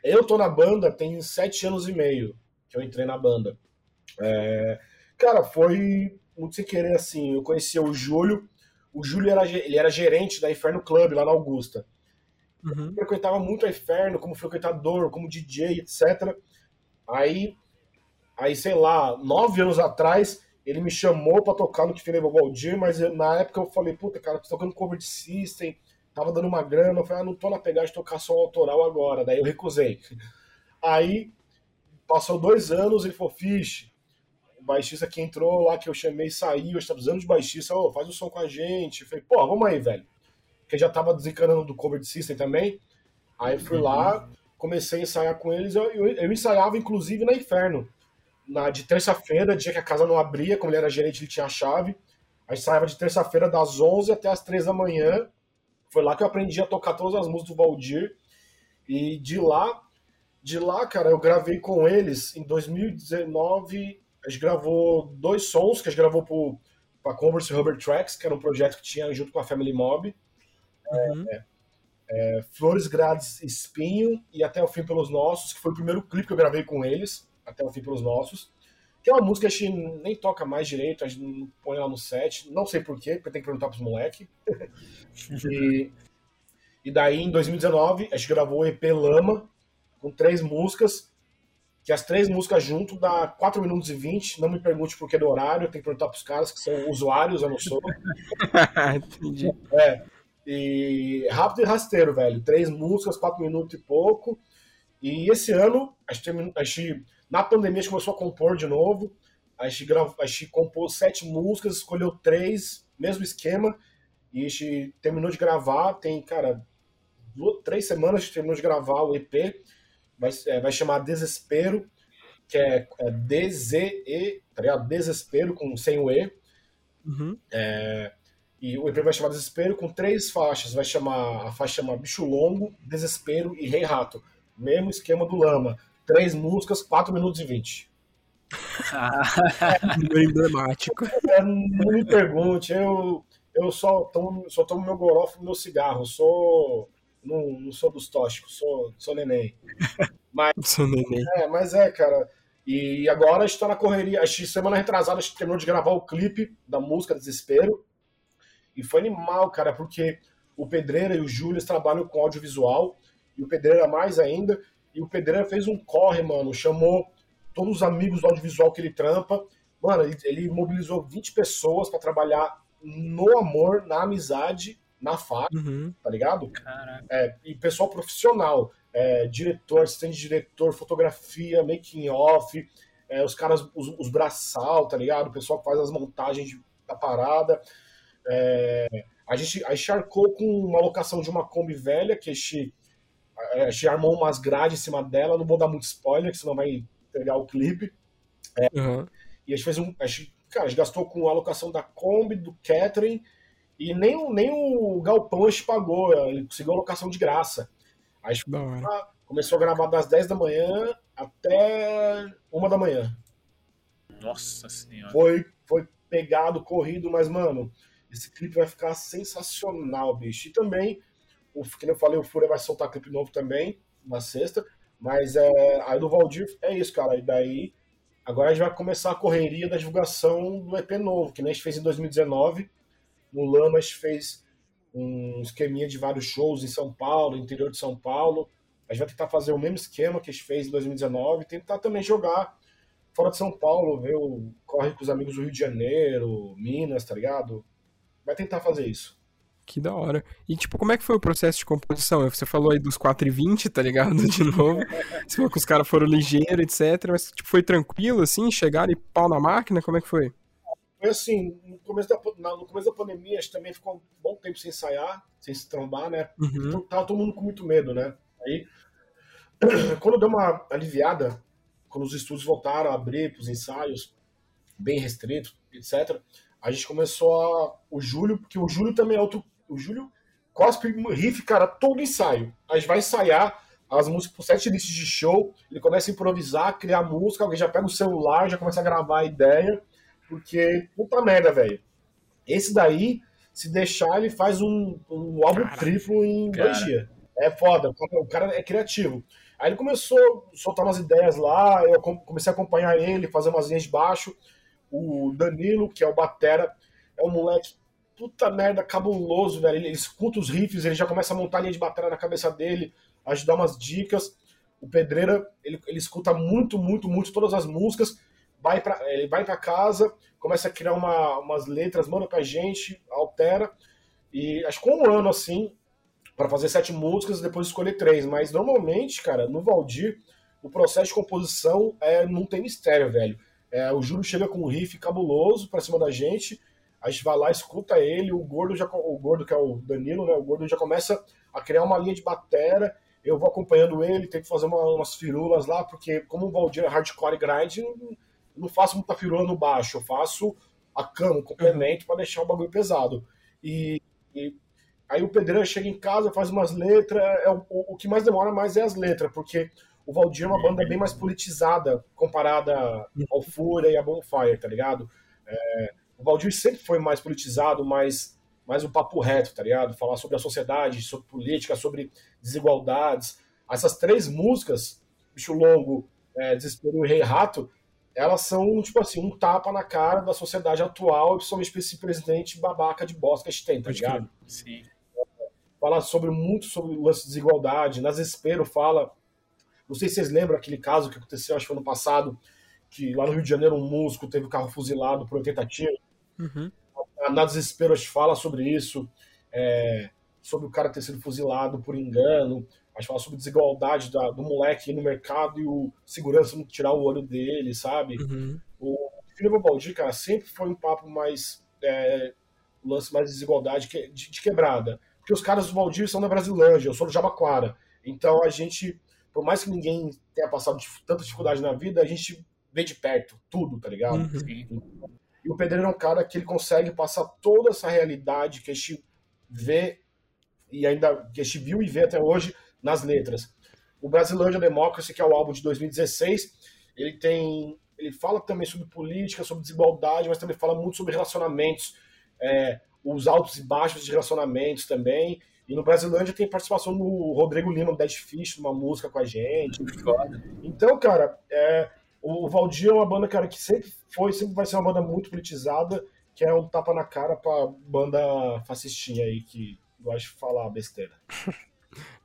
Eu tô na banda tem 7 anos e meio que eu entrei na banda. É, cara, foi muito sem querer assim. Eu conhecia o Júlio. O Júlio era, ele era gerente da Inferno Club lá na Augusta. Uhum. frequentava muito a Inferno como frequentador, como DJ, etc. Aí, aí sei lá, nove anos atrás, ele me chamou pra tocar no que o Valdir, mas eu- na época eu falei, puta, cara, tô tocando cover de System, tava dando uma grana, eu falei, ah, não tô na pegada de tocar som autoral agora, daí eu recusei. Aí, passou dois anos, ele falou, Fish, o baixista que entrou lá, que eu chamei, saiu, a gente tá precisando de baixista, ô, faz o som com a gente. Eu falei, pô, vamos aí, velho porque já tava desencanando do cover de System também. Aí eu fui lá, comecei a ensaiar com eles. Eu, eu, eu ensaiava, inclusive, na Inferno. Na, de terça-feira, dia que a casa não abria, como ele era gerente, ele tinha a chave. Aí ensaiava de terça-feira das 11 até as 3 da manhã. Foi lá que eu aprendi a tocar todas as músicas do Valdir. E de lá, de lá, cara, eu gravei com eles em 2019. A gente gravou dois sons que a gente gravou pro, pra Converse Rubber Tracks, que era um projeto que tinha junto com a Family Mob. Uhum. É, Flores Grades Espinho e Até o Fim Pelos Nossos, que foi o primeiro clipe que eu gravei com eles, Até o Fim Pelos Nossos. Que é uma música que a gente nem toca mais direito, a gente não põe lá no set, não sei porquê, porque tem que perguntar pros moleques. e, e daí, em 2019, a gente gravou o EP Lama, com três músicas, que as três músicas junto dá 4 minutos e 20. Não me pergunte por que do horário, tem que perguntar pros caras que são usuários, eu não sou. Entendi. É. E rápido e rasteiro, velho. Três músicas, quatro minutos e pouco. E esse ano, a gente, terminou- a gente- na pandemia, a gente começou a compor de novo. A gente, grava, a gente compôs sete músicas, escolheu três, mesmo esquema. E a gente terminou de gravar. Tem, cara, duas, três semanas a gente terminou de gravar o EP. Vai, é, vai chamar Desespero, que é, é D-Z-E, tá ligado? Desespero, com, sem o E. Uhum. É, e o EP vai chamar Desespero com três faixas. Vai chamar a faixa chama Bicho Longo, Desespero e Rei Rato. Mesmo esquema do Lama. Três músicas, 4 minutos e 20. Número emblemático. É, não me pergunte, eu, eu só, tomo, só tomo meu goró e meu cigarro. Sou. Não, não sou dos tóxicos, sou, sou neném. Sou neném. É, mas é, cara. E agora a gente tá na correria. A gente, semana retrasada, a gente terminou de gravar o clipe da música Desespero. E foi animal, cara, porque o Pedreira e o Júlio trabalham com audiovisual. E o Pedreira mais ainda. E o Pedreira fez um corre, mano. Chamou todos os amigos do audiovisual que ele trampa. Mano, ele, ele mobilizou 20 pessoas pra trabalhar no amor, na amizade, na faixa, Uhum. tá ligado? Caraca. É, e pessoal profissional, é, diretor, assistente de diretor, fotografia, making off, é, os caras, os, os braçal, tá ligado? O pessoal que faz as montagens de- da parada. É, a gente a gente arcou com uma locação de uma Kombi velha, que a gente, a gente armou umas grades em cima dela, não vou dar muito spoiler, que senão vai pegar o clipe. Uhum. E a gente fez um. A gente, cara, a gente gastou com a locação da Kombi, do Catherine, e nem, o- nem o galpão a gente pagou, ele conseguiu a locação de graça. Aí a começou a gravar das 10 da manhã até uma da manhã. Nossa senhora. Foi, foi pegado, corrido, mas, mano, esse clipe vai ficar sensacional, bicho. E também, o, que nem eu falei, o Fúria vai soltar clipe novo também, na sexta. Mas é, aí do Valdir é isso, cara. E daí, agora a gente vai começar a correria da divulgação do EP novo, que nem a gente fez em 2019. No Lama a gente fez um esqueminha de vários shows em São Paulo, interior de São Paulo. A gente vai tentar fazer o mesmo esquema que a gente fez em 2019, tentar também jogar fora de São Paulo, ver o corre com os amigos do Rio de Janeiro, Minas, tá ligado? Vai tentar fazer isso. Que da hora. E, tipo, como é que foi o processo de composição? Você falou aí dos 4 e 20, tá ligado? De novo. Você falou que os caras foram ligeiros, etc. Mas, tipo, foi tranquilo, assim? Chegaram e pau na máquina? Como é que foi? Foi assim, no começo da, no começo da pandemia, a gente também ficou um bom tempo sem ensaiar, sem se trombar, né? Uhum. Então, tava todo mundo com muito medo, né? Aí, quando deu uma aliviada, quando os estúdios voltaram a abrir para os ensaios, bem restrito, etc., a gente começou a. O Júlio, porque o Júlio também é outro. O Júlio cospe riff, cara, todo ensaio. A gente vai ensaiar as músicas por sete listas de show, ele começa a improvisar, criar música, alguém já pega o celular, já começa a gravar a ideia, porque, puta merda, velho. Esse daí, se deixar, ele faz um, um álbum cara, triplo em cara. dois dias. É foda, o cara é criativo. Aí ele começou a soltar umas ideias lá, eu comecei a acompanhar ele, fazer umas linhas de baixo. O Danilo, que é o Batera, é um moleque puta merda, cabuloso, velho. Ele, ele escuta os riffs, ele já começa a montar a linha de bateria na cabeça dele, ajudar umas dicas. O Pedreira, ele, ele escuta muito, muito, muito todas as músicas. Vai pra, ele vai para casa, começa a criar uma, umas letras, manda pra gente, altera. E acho que um ano assim, para fazer sete músicas e depois escolher três. Mas normalmente, cara, no Valdir, o processo de composição é, não tem mistério, velho. É, o Júlio chega com um riff cabuloso pra cima da gente a gente vai lá, escuta ele, o gordo já o gordo que é o Danilo, né? O gordo já começa a criar uma linha de batera. Eu vou acompanhando ele, tenho que fazer uma, umas firulas lá, porque como o Valdir é hardcore grind, não faço muita firula no baixo, eu faço a cama, o complemento, para deixar o bagulho pesado. E, e, aí o pedreiro chega em casa, faz umas letras, é o, o, que mais demora mais é as letras, porque o Valdir é uma banda bem mais politizada comparada ao Fúria e a Bonfire, tá ligado? É, o Valdir sempre foi mais politizado, mais, mais um papo reto, tá ligado? Falar sobre a sociedade, sobre política, sobre desigualdades. Essas três músicas, Bicho Longo, é, Desespero e Rei Rato, elas são, tipo assim, um tapa na cara da sociedade atual, principalmente pra esse presidente babaca de bosta que a gente tem, tá ligado? Sim. Fala sobre muito sobre o lance de desigualdade. Na Desespero fala. Não sei se vocês lembram aquele caso que aconteceu, acho que foi ano passado, que lá no Rio de Janeiro um músico teve o carro fuzilado por 80 tiros. Uhum. Na Desespero a gente fala sobre isso, é, sobre o cara ter sido fuzilado por engano, a gente fala sobre desigualdade da, do moleque no mercado e o segurança não tirar o olho dele, sabe? Uhum. O Filipe Baldi, cara, sempre foi um papo mais. É, lance mais de desigualdade que, de, de, quebrada. Porque os caras do Valdir são da Brasilândia, eu sou do Jabaquara. Então a gente, por mais que ninguém tenha passado tanta dificuldade na vida, a gente vê de perto tudo, tá ligado? Uhum. E o Pedreiro é um cara que ele consegue passar toda essa realidade que a gente vê e ainda que a gente viu e vê até hoje nas letras. O Brasilândia Democracy, que é o álbum de 2016, ele tem ele fala também sobre política, sobre desigualdade, mas também fala muito sobre relacionamentos, é, os altos e baixos de relacionamentos também. E no Brasilândia tem participação do Rodrigo Lima, do Dead Fish, numa música com a gente. Então, cara, é, o Valdir é uma banda, cara, que sempre foi, sempre vai ser uma banda muito politizada, que é um tapa na cara pra banda fascistinha aí, que gosta de falar besteira.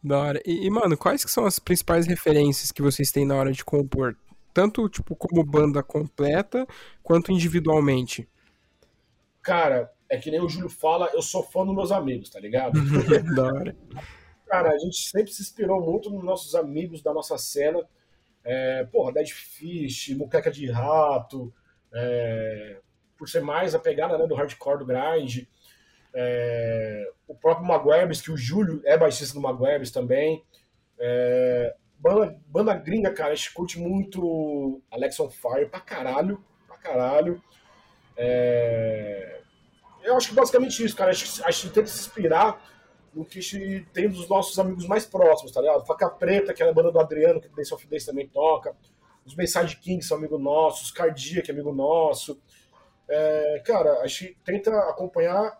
da hora. E, e, mano, quais que são as principais referências que vocês têm na hora de compor? Tanto, tipo, como banda completa, quanto individualmente? Cara, é que nem o Júlio fala, eu sou fã dos meus amigos, tá ligado? da hora. Cara, a gente sempre se inspirou muito nos nossos amigos da nossa cena, é, porra, Dead Fish, Muqueca de Rato, é, por ser mais a pegada né, do hardcore do grind. É, o próprio Maguebs, que o Júlio é baixista do Maguebs também. É, banda, banda gringa, cara, a gente curte muito Alex on Fire pra caralho, pra caralho. É, eu acho que basicamente isso, cara. A gente, a gente tenta se inspirar no que tem dos nossos amigos mais próximos, tá ligado? Faca Preta, que é a banda do Adriano, que Days of Days também toca. Os Mensage Kings são amigo nossos, Cardia, que é amigo nosso. É, cara, a gente tenta acompanhar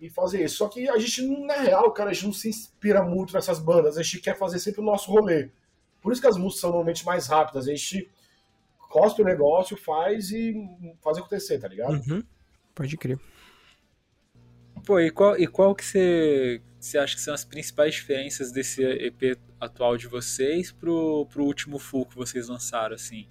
e fazer isso. Só que a gente, na real, cara, a gente não se inspira muito nessas bandas. A gente quer fazer sempre o nosso rolê. Por isso que as músicas são normalmente mais rápidas. A gente cospe o negócio, faz e faz acontecer, tá ligado? Uhum. Pode crer. Pô, e qual, e qual que você você acha que são as principais diferenças desse EP atual de vocês pro, pro último full que vocês lançaram, assim?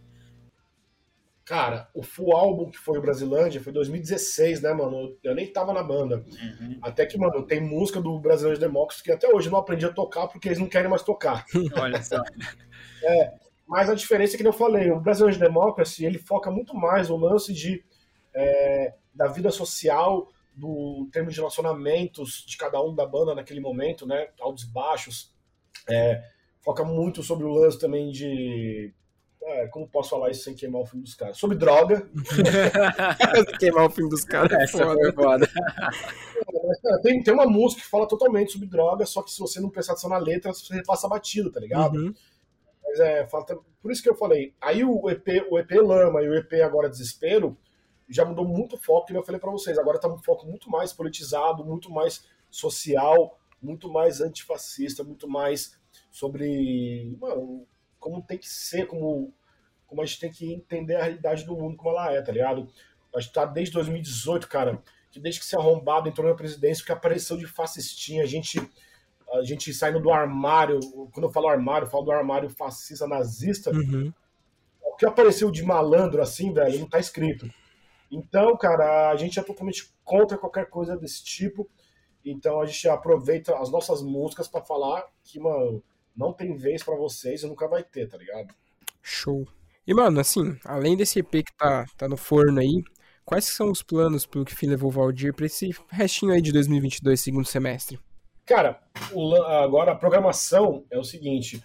Cara, o full álbum que foi o Brasilândia foi 2016, né, mano? Eu nem tava na banda. Uhum. Até que, mano, tem música do Brasilândia Democracy que até hoje eu não aprendi a tocar porque eles não querem mais tocar. Olha só. é, mas a diferença é que eu falei, o Brasilândia Democracy, ele foca muito mais no lance de, é, da vida social do termo de relacionamentos de cada um da banda naquele momento, né? Altos e baixos. É, foca muito sobre o lance também de. É, como posso falar isso sem queimar o filme dos caras? Sobre droga. queimar o filme dos caras. Foi foda. Cara, tem, tem uma música que fala totalmente sobre droga, só que se você não prestar atenção na letra, você passa batido, tá ligado? Uhum. Mas é, falta- por isso que eu falei. Aí o EP, o EP Lama e o EP Agora Desespero já mudou muito o foco, que eu falei pra vocês. Agora tá um foco muito mais politizado, muito mais social, muito mais antifascista, muito mais sobre mano, como tem que ser, como, como a gente tem que entender a realidade do mundo como ela é, tá ligado? A gente tá desde 2018, cara, que desde que esse arrombado entrou na presidência, que apareceu de fascistinha, a gente a gente saindo do armário, quando eu falo armário, eu falo do armário fascista nazista, Uhum. o que apareceu de malandro assim, velho, não tá escrito. Então, cara, a gente é totalmente contra qualquer coisa desse tipo. Então a gente aproveita as nossas músicas pra falar que, mano, não tem vez pra vocês e nunca vai ter, tá ligado? Show. E, mano, assim, além desse EP que tá, tá no forno aí, quais são os planos pro que levou o Valdir pra esse restinho aí de 2022, segundo semestre? Cara, o agora a programação é o seguinte: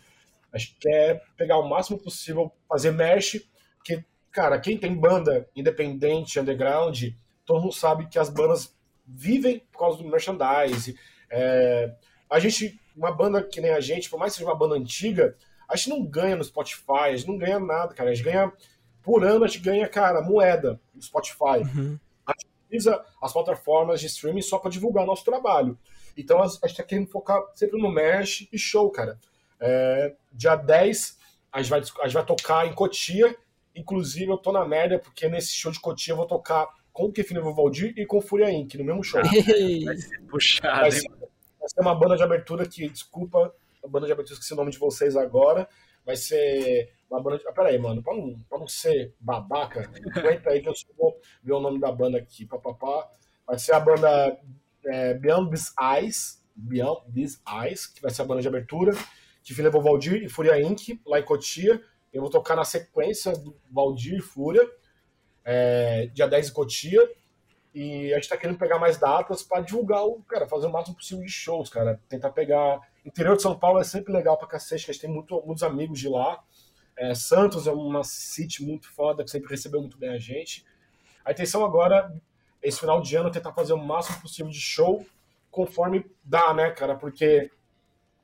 a gente quer pegar o máximo possível, fazer mesh, porque, cara, quem tem banda independente, underground, todo mundo sabe que as bandas vivem por causa do merchandise. É, a gente, uma banda que nem a gente, por mais que seja uma banda antiga, a gente não ganha no Spotify, a gente não ganha nada, cara. A gente ganha, por ano, a gente ganha, cara, moeda no Spotify Uhum. utiliza as plataformas de streaming só para divulgar nosso trabalho. Então a gente está querendo focar sempre no Mesh e show, cara. É, dia 10, a gente, vai, a gente vai tocar em Cotia. Inclusive, eu tô na merda, porque nesse show de Cotia eu vou tocar com o Kefine Valdir e com o Fúria Inc. no mesmo show. Vai ser puxado, Vai hein? ser, vai ser uma banda de abertura que, desculpa, a banda de abertura, esqueci o nome de vocês agora. Vai ser uma banda de. Ah, peraí, mano, pra não, pra não ser babaca, aguenta aí que eu só vou ver o nome da banda aqui, papapá. Vai ser a banda é, Beyond These Eyes, Beyond These Eyes, que vai ser a banda de abertura, que levou Valdir e Fúria Inc., lá em Cotia. Eu vou tocar na sequência do Valdir e Fúria, é, dia 10 em Cotia. E a gente tá querendo pegar mais datas pra divulgar o, cara, fazer o máximo possível de shows, cara. Tentar pegar. Interior de São Paulo é sempre legal pra cacete, que a gente tem muito, muitos amigos de lá. É, Santos é uma city muito foda, que sempre recebeu muito bem a gente. A intenção agora, esse final de ano, é tentar fazer o máximo possível de show, conforme dá, né, cara? Porque,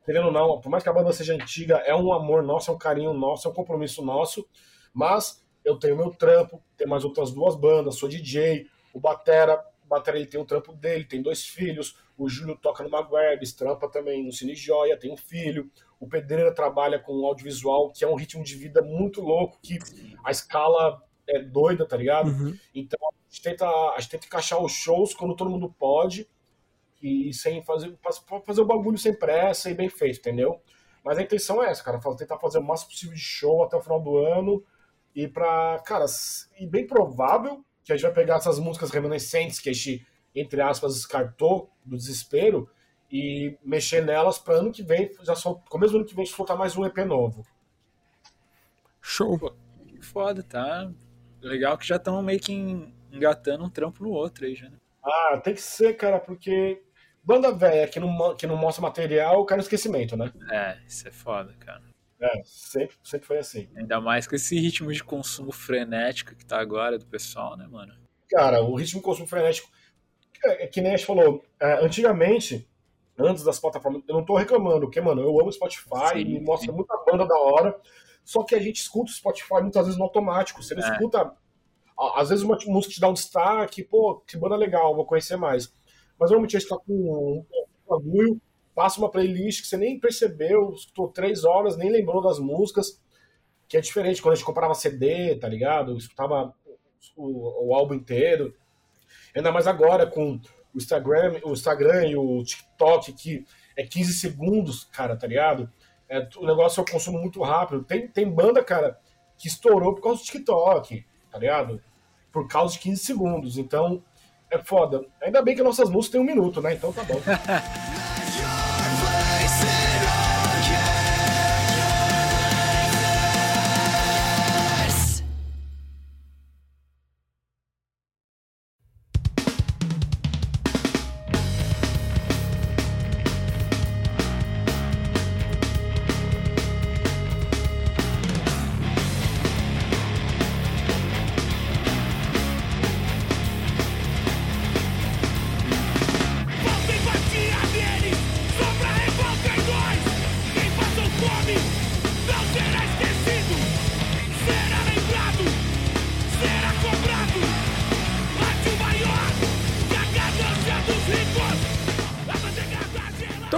querendo ou não, por mais que a banda seja antiga, é um amor nosso, é um carinho nosso, é um compromisso nosso. Mas eu tenho meu trampo, tem mais outras duas bandas, sou DJ, o Batera, o Batera ele tem o trampo dele, tem dois filhos, o Júlio toca no Magwebs, trampa também no Cine Joia, tem um filho, o Pedreira trabalha com audiovisual, que é um ritmo de vida muito louco, que a escala é doida, tá ligado? Uhum. Então a gente tenta, a gente tenta encaixar os shows quando todo mundo pode e sem fazer, fazer o bagulho sem pressa e bem feito, entendeu? Mas a intenção é essa, cara, tentar fazer o máximo possível de show até o final do ano e pra, cara, e bem provável que a gente vai pegar essas músicas reminiscentes que a gente, entre aspas, descartou do desespero e mexer nelas pra ano que vem, já sol, começo do ano que vem, a gente soltar mais um EP novo. Show. Que foda, tá? Legal que já estão meio que en- engatando um trampo no outro aí já, né? Ah, tem que ser, cara, porque banda velha que não, que não mostra material cai no esquecimento, né? É, isso é foda, cara. É, sempre, sempre foi assim. Ainda mais com esse ritmo de consumo frenético que tá agora do pessoal, né, mano? Cara, o ritmo de consumo frenético, é, é que nem a gente falou, é, antigamente, antes das plataformas, eu não tô reclamando, porque, mano, eu amo Spotify, Sim, me mostra sim. muita banda da hora, só que a gente escuta o Spotify muitas vezes no automático, você não É. escuta, às vezes uma música te dá um destaque, pô, que banda legal, vou conhecer mais. Mas normalmente a gente tá com um bagulho, passa uma playlist que você nem percebeu, escutou três horas, nem lembrou das músicas, que é diferente quando a gente comprava CD, tá ligado? Escutava o, o álbum inteiro. Ainda mais agora com o Instagram, o Instagram e o TikTok, que é 15 segundos, cara, tá ligado? É, o negócio é o consumo muito rápido. Tem, tem banda, cara, que estourou por causa do TikTok, tá ligado? Por causa de 15 segundos. Então, é foda. Ainda bem que nossas músicas têm um minuto, né? Então tá bom.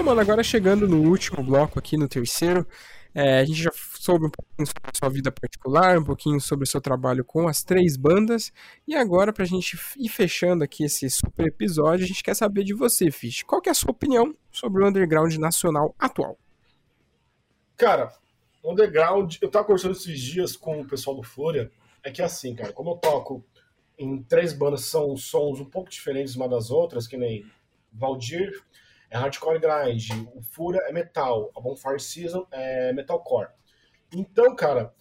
mano, agora chegando no último bloco aqui, no terceiro, é, a gente já soube um pouquinho sobre a sua vida particular, um pouquinho sobre o seu trabalho com as três bandas, e agora, pra gente ir fechando aqui esse super episódio, a gente quer saber de você, Fish. Qual que é a sua opinião sobre o underground nacional atual? Cara, underground, eu tava conversando esses dias com o pessoal do Fúria, é que assim, cara, como eu toco em três bandas são sons um pouco diferentes uma das outras, que nem Valdir é hardcore grind, o Fúria é metal, a Bonfire Season é metalcore. Então, cara,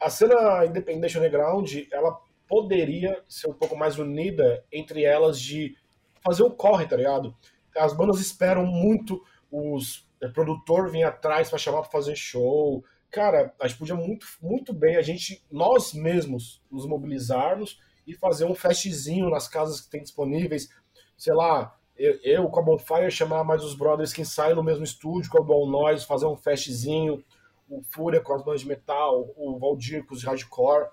a cena independente underground, ela poderia ser um pouco mais unida entre elas de fazer o corre, tá ligado? As bandas esperam muito os o produtor vir atrás para chamar para fazer show. Cara, a gente podia muito, muito bem a gente, nós mesmos, nos mobilizarmos e fazer um festzinho nas casas que tem disponíveis. Sei lá, eu, eu com a Bonfire chamar mais os brothers que ensaiam no mesmo estúdio com o Ball Noise, fazer um festzinho. O Fúria com as bandas de metal, o Valdir com os hardcore.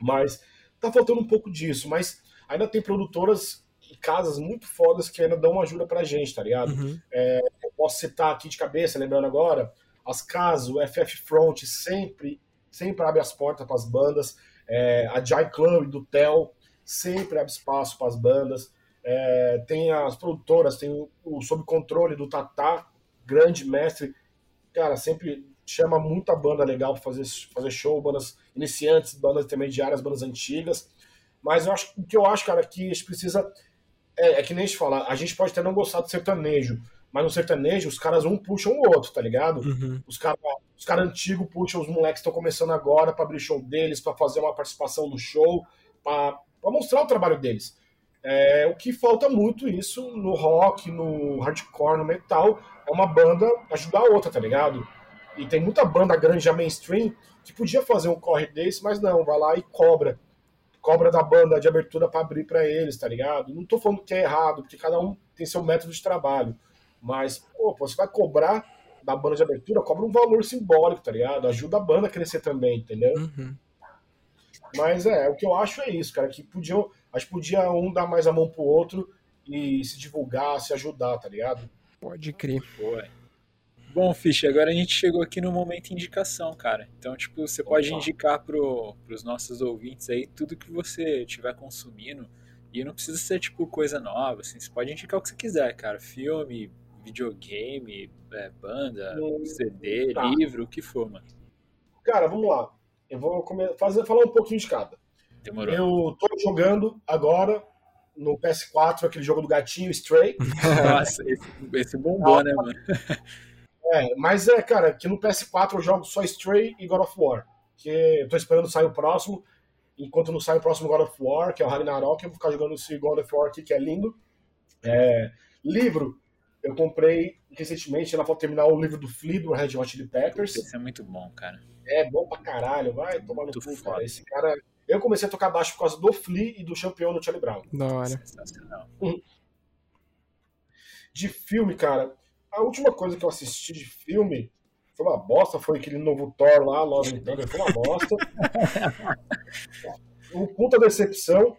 Mas tá faltando um pouco disso. Mas ainda tem produtoras e casas muito fodas que ainda dão uma ajuda pra gente, tá ligado? Uhum. É, eu posso citar aqui de cabeça, lembrando agora, as casas, o FF Front sempre, sempre abre as portas para as bandas, é, a Jai Club do Tel sempre abre espaço para as bandas, é, tem as produtoras, tem o, o Sob Controle do Tatá, grande mestre, cara, sempre chama muita banda legal para fazer, fazer show, bandas iniciantes, bandas intermediárias, bandas antigas, mas eu acho, o que eu acho, cara, que a gente precisa é, é, que nem a gente fala, a gente pode até não gostar do sertanejo, mas no sertanejo os caras um puxam o outro, tá ligado? Uhum. Os caras os cara antigos puxam os moleques que estão começando agora para abrir show deles, para fazer uma participação no show, para mostrar o trabalho deles. É, o que falta muito isso no rock, no hardcore, no metal, é uma banda ajudar a outra, tá ligado? E tem muita banda grande já mainstream que podia fazer um corre desse, mas não, vai lá e cobra cobra da banda de abertura para abrir para eles, tá ligado? Não tô falando que é errado, porque cada um tem seu método de trabalho. Mas, pô, você vai cobrar da banda de abertura, cobra um valor simbólico, tá ligado? Ajuda a banda a crescer também, entendeu? Uhum. Mas é, o que eu acho é isso, cara, que podiam, que podia um dar mais a mão pro outro e se divulgar, se ajudar, tá ligado? Pode crer. Boa. Bom, Fish, agora a gente chegou aqui no momento indicação, cara. Então, tipo, você pode indicar pro, pros nossos ouvintes aí tudo que você estiver consumindo. E não precisa ser, tipo, coisa nova, assim. Você pode indicar o que você quiser, cara. Filme, videogame, é, banda, hum, CD, tá. livro, o que for, mano. Cara, vamos lá. Eu vou fazer, falar um pouquinho de cada. Demorou. Eu tô jogando agora no PS4 aquele jogo do gatinho, Stray. Nossa, esse, esse bombou, ah, né, mano? É, mas é, cara, que no PS4 eu jogo só Stray e God of War. Que eu tô esperando sair o próximo. Enquanto não sai o próximo God of War, que é o Ragnarok, eu vou ficar jogando esse God of War aqui, que é lindo. É, livro, eu comprei recentemente, ela pode terminar o livro do Flea, do Red Hot Chili Peppers. Esse é muito bom, cara. É bom pra caralho, vai tomar no cu, cara. Esse cara. Eu comecei a tocar baixo por causa do Flea e do campeão do Charlie Brown. Da hora. Sensacional. De filme, cara, a última coisa que eu assisti de filme foi uma bosta, foi aquele novo Thor lá, Love and Thunder, foi uma bosta. um puta decepção.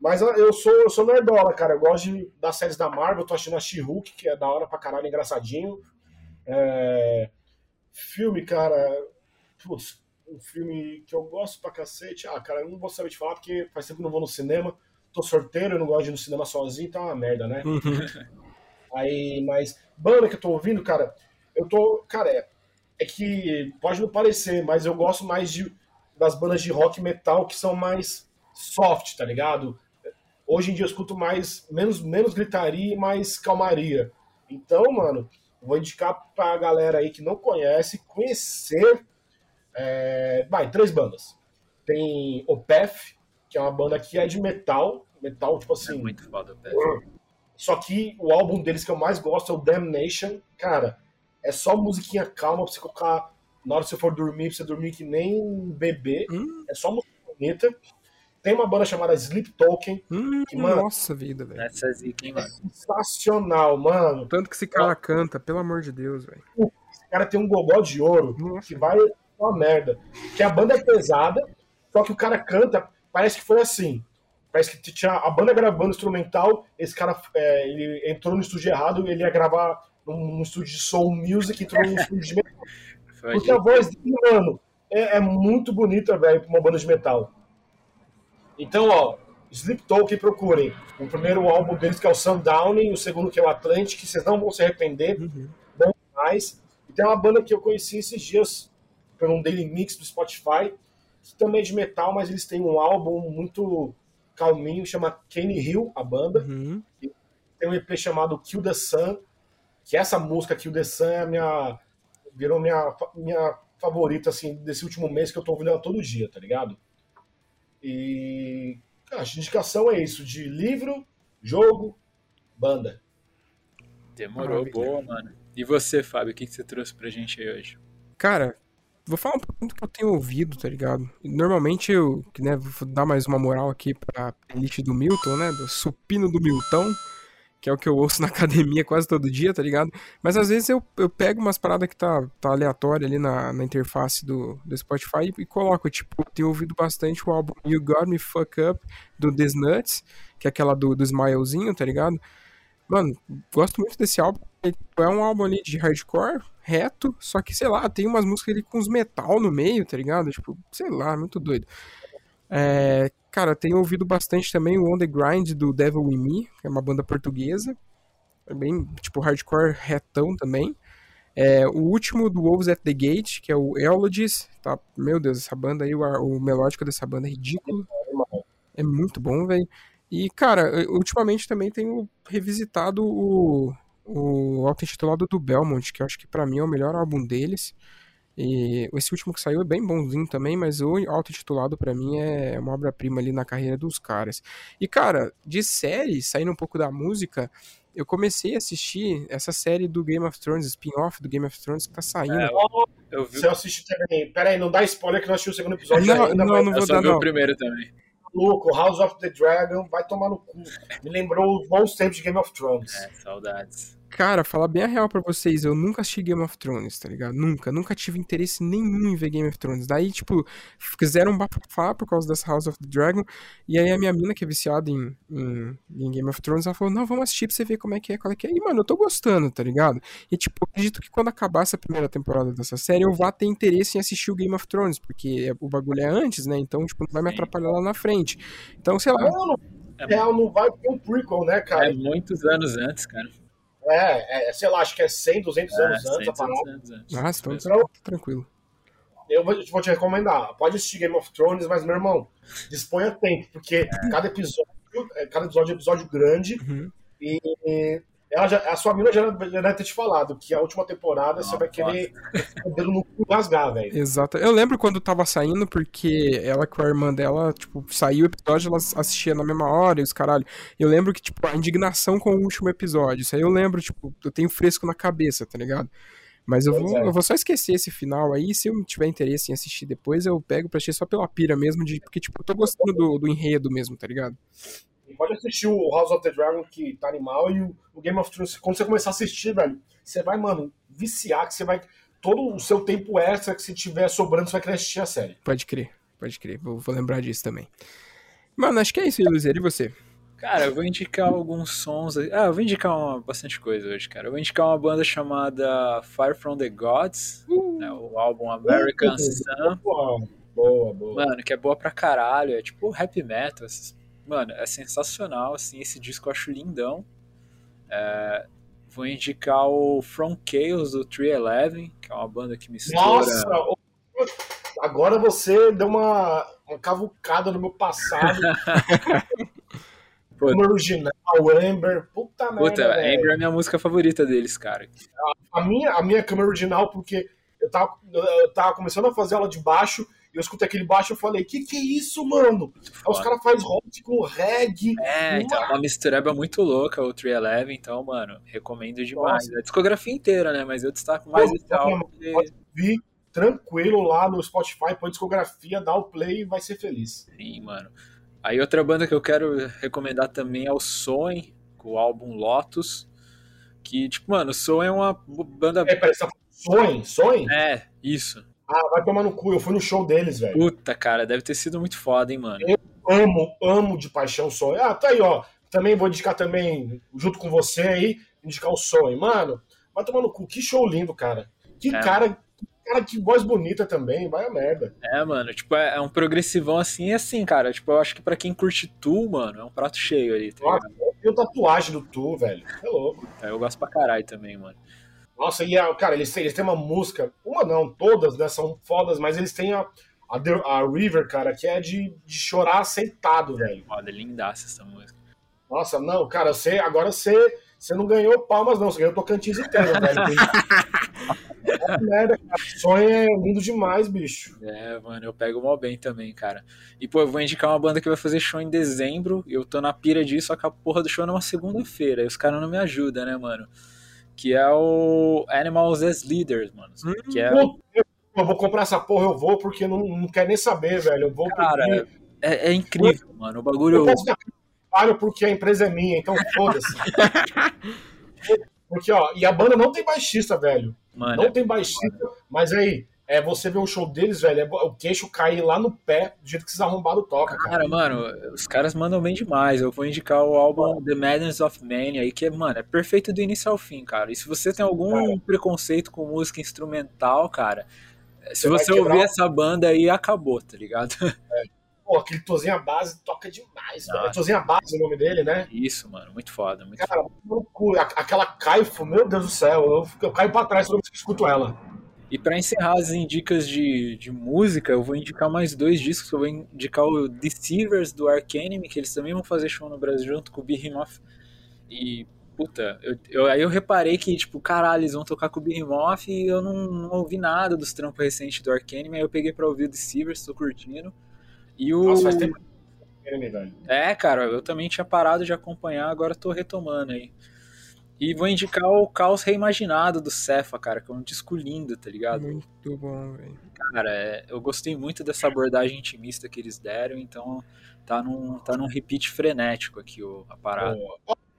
Mas eu sou, eu sou nerdola, cara. Eu gosto de, das séries da Marvel. Eu tô assistindo a She-Hulk, que é da hora pra caralho, engraçadinho. É... Filme, cara. Putz, um filme que eu gosto pra cacete. Ah, cara, eu não vou saber te falar porque faz tempo que não vou no cinema. Tô sorteiro, eu não gosto de ir no cinema sozinho, então é uma merda, né? Aí, mas banda que eu tô ouvindo, cara, eu tô. Cara, é, é que pode não parecer, mas eu gosto mais de, das bandas de rock metal que são mais soft, tá ligado? Hoje em dia eu escuto mais, menos, menos gritaria e mais calmaria. Então, mano, vou indicar pra galera aí que não conhece, conhecer. É... Vai, três bandas. Tem o Pef, que é uma banda que é de metal, metal, tipo assim. É muito foda o Pef. Só que o álbum deles que eu mais gosto é o Damnation. Cara, é só musiquinha calma pra você colocar na hora que você for dormir, pra você dormir que nem um bebê. Hum. É só música bonita. Tem uma banda chamada Sleep Token. Hum, que, mano, nossa vida, velho. Essa é zica, hein, mano? Sensacional, mano. Tanto que esse cara canta, pelo amor de Deus, velho. Esse cara tem um gogó de ouro Nossa. que vai uma merda. Que a banda é pesada, só que o cara canta, parece que foi assim. Parece que tinha a banda gravando instrumental, esse cara é, ele entrou no estúdio errado, ele ia gravar num, num estúdio de soul music, entrou num estúdio de metal. Porque a voz dele, mano, é, é muito bonita, velho, pra uma banda de metal. Então, ó, Sleep Talk, procurem. O primeiro álbum deles, que é o Sundowning, o segundo, que é o Atlantic, que vocês não vão se arrepender. Uhum. Bom demais. E tem uma banda que eu conheci esses dias, por um daily mix do Spotify, que também é de metal, mas eles têm um álbum muito calminho, chama Kenny Hill, a banda. Uhum. Tem um EP chamado Kill the Sun, que essa música Kill the Sun é a minha. virou minha, minha favorita, assim, desse último mês que eu tô ouvindo ela todo dia, tá ligado? E. A indicação é isso: de livro, jogo, banda. Demorou, Maravilha. boa, mano. E você, Fábio, o que, que você trouxe pra gente aí hoje? Cara, vou falar um pouquinho do que eu tenho ouvido, tá ligado? Normalmente eu, né, vou dar mais uma moral aqui pra playlist do Milton, né? Do supino do Milton, que é o que eu ouço na academia quase todo dia, tá ligado? Mas às vezes eu, eu pego umas paradas que tá, tá aleatória ali na, na interface do, do Spotify e, e coloco, tipo, tenho ouvido bastante o álbum You Got Me Fuck Up do This Nuts, que é aquela do, do Smilezinho, tá ligado? Mano, gosto muito desse álbum. Ele É um álbum ali de hardcore, reto, só que, sei lá, tem umas músicas ali com uns metal no meio, tá ligado? Tipo, sei lá, muito doido. É, cara, tenho ouvido bastante também o On The Grind do Devil In Me, que é uma banda portuguesa. É bem, tipo, hardcore retão também. É, o último do Wolves at the Gate, que é o Eulogies, tá? Meu Deus, essa banda aí, o, o melódico dessa banda é ridículo. É muito bom, velho. E, cara, ultimamente também tenho revisitado o, o auto-intitulado do Belmont, que eu acho que pra mim é o melhor álbum deles. E esse último que saiu é bem bonzinho também, mas o auto-intitulado pra mim é uma obra-prima ali na carreira dos caras. E, cara, de série, saindo um pouco da música, eu comecei a assistir essa série do Game of Thrones, spin-off do Game of Thrones que tá saindo. É, eu vi, Você assistiu também. Pera aí, não dá spoiler que nós assistimos o segundo episódio Não, ainda, não, mas não eu vou só dar vi o não. primeiro também. Louco, House of the Dragon vai tomar no cu. Me lembrou os bons tempos de Game of Thrones. É, saudades. Cara, falar bem a real pra vocês, eu nunca assisti Game of Thrones, tá ligado? Nunca, nunca tive interesse nenhum em ver Game of Thrones. Daí, tipo, fizeram um bafafá por causa dessa House of the Dragon, e aí a minha mina, que é viciada em, em, em Game of Thrones, ela falou, não, vamos assistir pra você ver como é que é, qual é que é. E, mano, eu tô gostando, tá ligado? E, tipo, eu acredito que quando acabar essa primeira temporada dessa série, eu vá ter interesse em assistir o Game of Thrones, porque é- o bagulho é antes, né? Então, tipo, não vai me atrapalhar lá na frente. Então, sei lá, Mano, É, não vai ter um prequel, né, cara? é muitos anos antes, cara. É, é, sei lá, acho que é 100, 200 É, anos antes a 100 parada. anos antes. nossa, então, Então, tranquilo. eu vou, vou te recomendar. Pode assistir Game of Thrones, mas, meu irmão, disponha tempo, porque cada episódio, é, cada episódio é um episódio grande Uhum. e ela já, a sua mina já, já deve ter te falado que a última temporada você Não, vai querer o dedo no cu e rasgar, velho. Exato. Eu lembro quando tava saindo, porque ela com a irmã dela, tipo, saiu o episódio, ela assistia na mesma hora e os caralho. Eu lembro que, tipo, a indignação com o último episódio. Isso aí eu lembro, tipo, eu tenho fresco na cabeça, tá ligado? Mas eu vou, é. eu vou só esquecer esse final aí. Se eu tiver interesse em assistir depois, eu pego pra assistir só pela pira mesmo, de, porque, tipo, eu tô gostando do, do enredo mesmo, tá ligado? E pode assistir o House of the Dragon, que tá animal, e o, Game of Thrones. Quando você começar a assistir, velho, você vai, mano, viciar, que você vai. Todo o seu tempo extra que se tiver sobrando, você vai querer assistir a série. Pode crer, pode crer. Vou, vou lembrar disso também. Mano, acho que é isso Luiz. E você? Cara, eu vou indicar alguns sons. aí- Ah, eu vou indicar uma, bastante coisa hoje, cara. Eu vou indicar uma banda chamada Fire from the Gods, né, o álbum American Sun. Boa, boa, boa. Mano, que é boa pra caralho. É tipo heavy metal. esses- Mano, é sensacional, assim. Esse disco eu acho lindão. É, Vou indicar o From Chaos do 311, que é uma banda que mistura. Nossa! Agora você deu uma, uma cavucada no meu passado. Pô. no original, Amber. Puta merda. Puta, velho. Amber é a minha música favorita deles, cara. A minha, a minha câmera original, porque eu tava, eu tava começando a fazer aula de baixo, eu escutei aquele baixo e eu falei, que que é isso, mano? Aí os caras fazem rock com reggae. É, então, é uma mistureba muito louca o 311, então, mano, recomendo demais. A discografia inteira, né? Mas eu destaco mais Pô, esse álbum. porque- Pode vir tranquilo lá no Spotify, põe discografia, dá o play e vai ser feliz. Sim, mano. Aí outra banda que eu quero recomendar também é o Soen, com o álbum Lotus. Que, tipo, mano, o Soen é uma banda. É, peraí, você tá Sonho? Sonho? É, isso. Ah, vai tomar no cu, eu fui no show deles, velho. Puta, cara, deve ter sido muito foda, hein, mano. Amo, amo de paixão o Sonho. Ah, tá aí, ó. Também vou indicar também, junto com você aí, indicar o Sonho. Mano, Vai tomar no cu. Que show lindo, cara. Que É. cara. Cara, que voz bonita também. Vai a merda. É, mano, tipo, é, é um progressivão assim e assim, cara. Tipo, eu acho que pra quem curte Tu, mano, é um prato cheio ali, tá Nossa, eu tenho tatuagem do Tu, velho. É louco. Eu gosto pra caralho também, mano. Nossa, e a, cara, eles têm, eles têm uma música, uma não, todas, né, são fodas, mas eles têm a, a, The- a River, cara, que é de, de chorar aceitado, velho. Foda, lindaça essa música. Nossa, não, cara, você, agora você, você não ganhou palmas, não, você ganhou Tocantins inteiro, velho. É merda, cara, sonho é lindo demais, bicho. É, mano, eu pego mal bem também, cara. E, pô, eu vou indicar uma banda que vai fazer show em dezembro. E eu tô na pira disso, só que a porra do show é numa segunda-feira. E os caras não me ajudam, né, mano? Que é o Animals as Leaders, mano. Que é. Eu, eu vou comprar essa porra, eu vou, porque não, não quero nem saber, velho. Eu vou Cara, porque... É, é incrível, mano. O bagulho. Eu posso trabalho porque a empresa é minha, então foda-se. porque, ó, e a banda não tem baixista, velho. Mano, não tem baixista, mas aí, é você ver um show deles, velho, é o queixo cair lá no pé, do jeito que esses arrombados tocam, cara. Cara, mano, os caras mandam bem demais. Eu vou indicar o álbum The Madness of Man aí, que é, mano, é perfeito do início ao fim, cara. E se você tem algum preconceito com música instrumental, cara, se Você ouvir o- essa banda aí, acabou, tá ligado? Pô, aquele Tozinha Base toca demais, velho. É Tozinha Base o nome dele, né? Isso, mano, muito foda, muito Cara, no cu, a- aquela caifo, meu Deus do céu, eu, eu caio pra trás toda vez que eu escuto ela. E pra encerrar as dicas de, de música, eu vou indicar mais dois discos. Eu vou indicar o Deceivers do Arcanime, que eles também vão fazer show no Brasil junto com o Behemoth. E, puta, eu, eu- aí eu reparei que, tipo, caralho, eles vão tocar com o Behemoth e eu não, não ouvi nada dos trampos recentes do Arcanime. Aí eu peguei pra ouvir o Deceivers, tô curtindo. E o. Nossa, faz tempo. É, cara, eu também tinha parado de acompanhar, agora tô retomando aí. E vou indicar o Caos Reimaginado do Cefa, cara, que é um disco lindo, tá ligado? Muito bom, velho. Cara, é, eu gostei muito dessa abordagem intimista que eles deram, então tá num, tá num repeat frenético aqui o, a parada.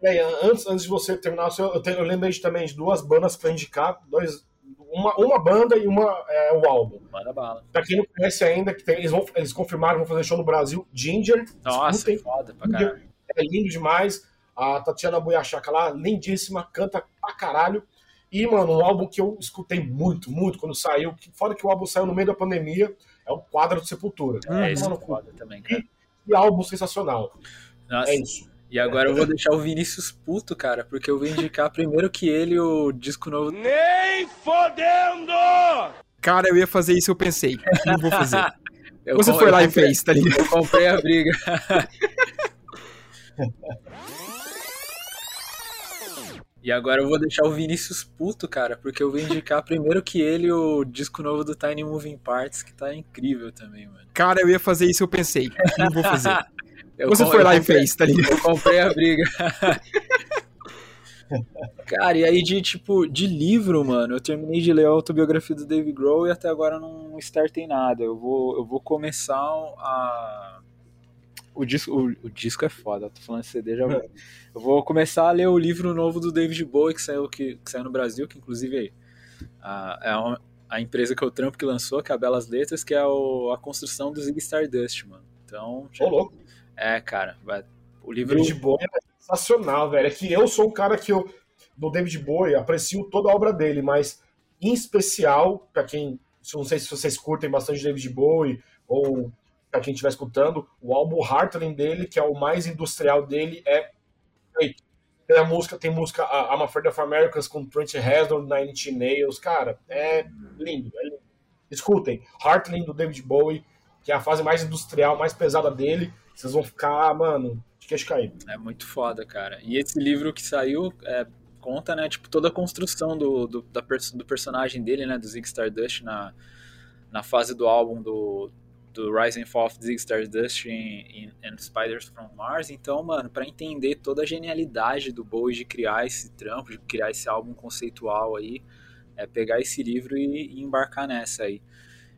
Peraí, antes, antes de você terminar, eu, tenho- eu lembrei de, também de duas bandas pra indicar, dois, uma, uma banda e uma é, o álbum. Manda bala. Pra quem não conhece ainda, que tem- eles, vão, eles confirmaram que vão fazer show no Brasil, Ginger. Nossa, escutem. foda pra caralho. É lindo demais. A Tatiana Boiachaca lá, lindíssima, canta pra caralho. E, mano, um álbum que eu escutei muito, muito quando saiu. que- Fora que o álbum saiu no meio da pandemia, é o Quadro de Sepultura. É, é foda também, cara. que álbum sensacional. Nossa. É isso. E agora eu vou deixar o Vinícius puto, cara, porque eu vou indicar primeiro que ele o disco novo. Nem fodendo! Cara, eu ia fazer isso, eu pensei. Não vou fazer. Eu Você com- foi eu lá e comprei- fez, tá ligado? Eu comprei a briga. E agora eu vou deixar o Vinícius puto, cara, porque eu vou indicar primeiro que ele o disco novo do Tiny Moving Parts, que tá incrível também, mano. Cara, eu ia fazer isso, eu pensei. Não vou fazer. Você foi lá e fez, tá ligado? Eu comprei a briga. Cara, e aí de tipo, de livro, mano, eu terminei de ler a autobiografia do Dave Grohl e até agora não startei nada. Eu vou, eu vou começar a. O disco, o, o disco é foda, tô falando CD já. Vou- Eu vou começar a ler o livro novo do David Bowie que saiu, que, que saiu no Brasil, que inclusive a, é uma- a empresa que eu trampo que lançou, que é a Belas Letras, que é o- a construção do Zig Stardust, mano. Então. Ô, louco. É, cara, vai, o livro. David Bowie é sensacional, velho. É que eu sou um cara que eu, do David Bowie, aprecio toda a obra dele, mas em especial, pra quem. Não sei se vocês curtem bastante David Bowie, ou pra quem estiver escutando, o álbum Heartland dele, que é o mais industrial dele, é feito. Tem a música, tem música a- I'm Afraid of Americans com Trent Reznor, Nine Inch Nails, cara, é lindo, é lindo. Escutem, Heartland do David Bowie, que é a fase mais industrial, mais pesada dele, vocês vão ficar, mano, de queixo caído. É muito foda, cara. E esse livro que saiu é, conta, né, tipo, toda a construção do, do, da do personagem dele, né, do Zig Stardust na, na fase do álbum do, do Rise and Fall of Zig Stardust em, em And Spiders from Mars. Então, mano, pra entender toda a genialidade do Bowie de criar esse trampo, de criar esse álbum conceitual aí, é pegar esse livro e, e embarcar nessa aí.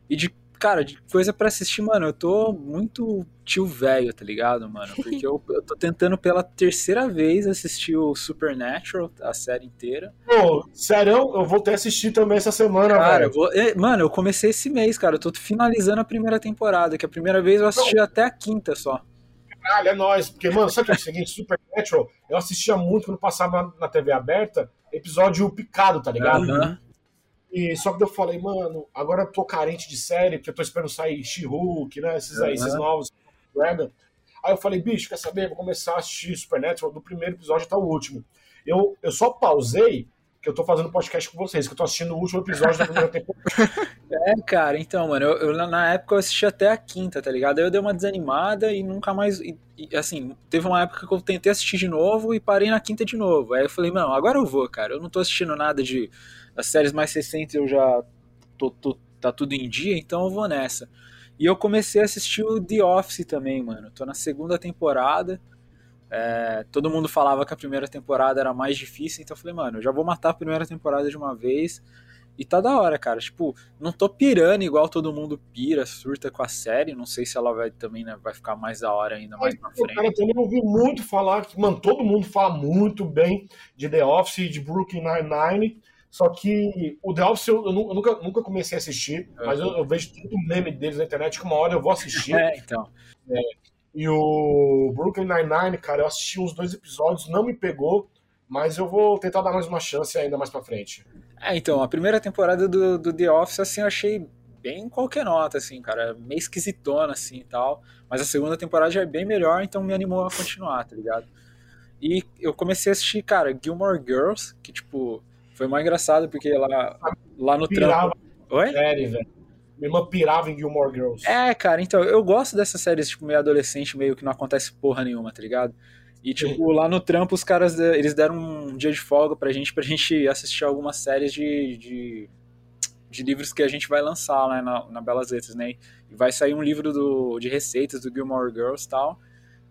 E de, cara, de coisa pra assistir, mano, eu tô muito tio velho, tá ligado, mano? Porque eu, eu tô tentando pela terceira vez assistir o Supernatural, a série inteira. Pô, sério, eu vou ter assistir também essa semana, Cara, eu vou, é, mano, eu comecei esse mês, cara. Eu tô finalizando a primeira temporada, que a primeira vez eu assisti até a quinta só. Caralho, é nóis. Porque, mano, sabe o que é o seguinte? Supernatural, eu assistia muito quando passava na TV aberta, episódio picado, tá ligado? Aham. E só que eu falei, mano, agora eu tô carente de série, porque eu tô esperando sair She-Hulk, né? Esses aí, esses novos. Dragon. Aí eu falei, bicho, quer saber? Vou começar a assistir Supernatural do primeiro episódio até o último. Eu, eu só pausei, que eu tô fazendo podcast com vocês, que eu tô assistindo o último episódio da primeira temporada. É, cara, então, mano, eu, eu na- na época eu assisti até a quinta, tá ligado? Aí eu dei uma desanimada e nunca mais. e- e, assim, teve uma época que eu tentei assistir de novo e parei na quinta de novo. Aí eu falei, não, agora eu vou, cara. Eu não tô assistindo nada de. As séries mais recentes eu já. Tô, tô- tá tudo em dia, então eu vou nessa. E eu comecei a assistir o The Office também, mano. Tô na segunda temporada. É, todo mundo falava que a primeira temporada era mais difícil, então eu falei, mano, eu já vou matar a primeira temporada de uma vez. E tá da hora, cara. Tipo, não tô pirando igual todo mundo pira, surta com a série. Não sei se ela vai também, né, vai ficar mais da hora ainda mais pra O cara frente. também ouvi muito falar, que, mano, todo mundo fala muito bem de The Office e de Brooklyn Nine-Nine. Só que o The Office eu, eu nu- eu nunca, nunca comecei a assistir, mas eu, eu vejo tanto meme deles na internet que uma hora eu vou assistir. É, então. E o Brooklyn Nine-Nine, cara, eu assisti uns dois episódios, não me pegou, mas eu vou tentar dar mais uma chance ainda mais pra frente. É, então, a primeira temporada do, do The Office, assim, eu achei bem qualquer nota, assim, cara. Meio esquisitona, assim, e tal. Mas a segunda temporada já é bem melhor, então me animou a continuar, tá ligado? E eu comecei a assistir, cara, Gilmore Girls, que, tipo, foi mais engraçado, porque lá, lá no Pirava trampo... Oi? série, velho. Minha irmã pirava em Gilmore Girls. É, cara, então, eu gosto dessas séries, tipo, meio adolescente, meio que não acontece porra nenhuma, tá ligado? E, tipo, lá no trampo, os caras, eh, eles deram um dia de folga pra gente, pra gente assistir algumas séries de, de, de livros que a gente vai lançar lá na, na Belas Letras, né? E vai sair um livro do, de receitas do Gilmore Girls e tal.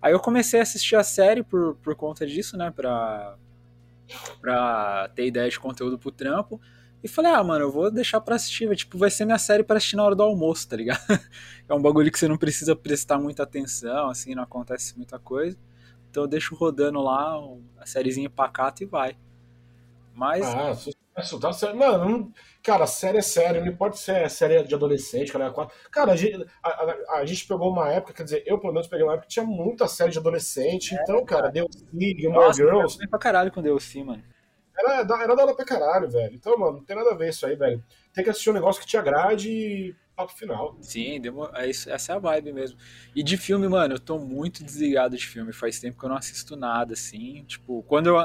Aí eu comecei a assistir a série por, por conta disso, né? Pra, pra ter ideia de conteúdo pro trampo. E falei, ah, mano, eu vou deixar pra assistir. Tipo, vai ser minha série pra assistir na hora do almoço, tá ligado? é um bagulho que você não precisa prestar muita atenção, assim, não acontece muita coisa. Então eu deixo rodando lá a sériezinha pacata e vai. Mas. Ah, sucesso, tá certo. Mano, não- cara, série é sério, não importa se é série de adolescente, cara. é Cara, a gente, a, a- a gente pegou uma época, quer dizer, eu pelo menos peguei uma época que tinha muita série de adolescente, então, cara, deu Gilmore Nossa, eu Girls, bem pra caralho com sim, mano. era, era da hora pra caralho, velho. Então, mano, não tem nada a ver isso aí, velho. Tem que assistir um negócio que te agrade e papo final. Sim, demo- é isso- essa é a vibe mesmo. E de filme, mano, eu tô muito desligado de filme. Faz tempo que eu não assisto nada, assim. Tipo, quando eu.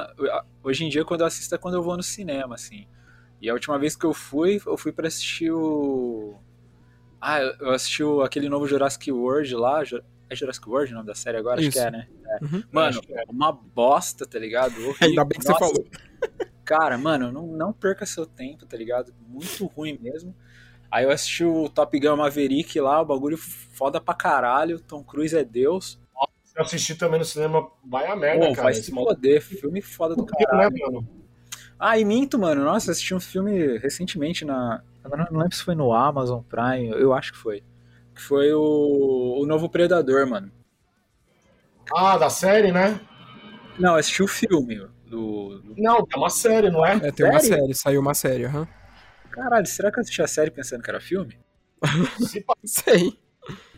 Hoje em dia, quando eu assisto é quando eu vou no cinema, assim. E a última vez que eu fui, eu fui pra assistir o. Ah, eu assisti o- aquele novo Jurassic World lá. É Jurassic World o nome da série agora? Acho Isso. que é, né? É. Uhum. Mano, Acho é. uma bosta, tá ligado? Horrível. Ainda bem que você Nossa, falou. Cara, mano, não, não perca seu tempo, tá ligado? Muito ruim mesmo. Aí eu assisti o Top Gun Maverick lá, o bagulho foda pra caralho. Tom Cruise é Deus. Se eu assistir também no cinema, vai a merda, Pô, cara. vai se foder, filme foda do né, caralho. mano? Ah, e minto, mano. Nossa, assisti um filme recentemente na. Agora não lembro se foi no Amazon Prime, eu acho que foi. Que foi o, o novo Predador, mano. Ah, da série, né? Não, assisti o filme do. do- Não, é uma série, não é? É, tem uma Sério? série, saiu uma série, aham. Caralho, será que eu assisti a série pensando que era filme? Sei.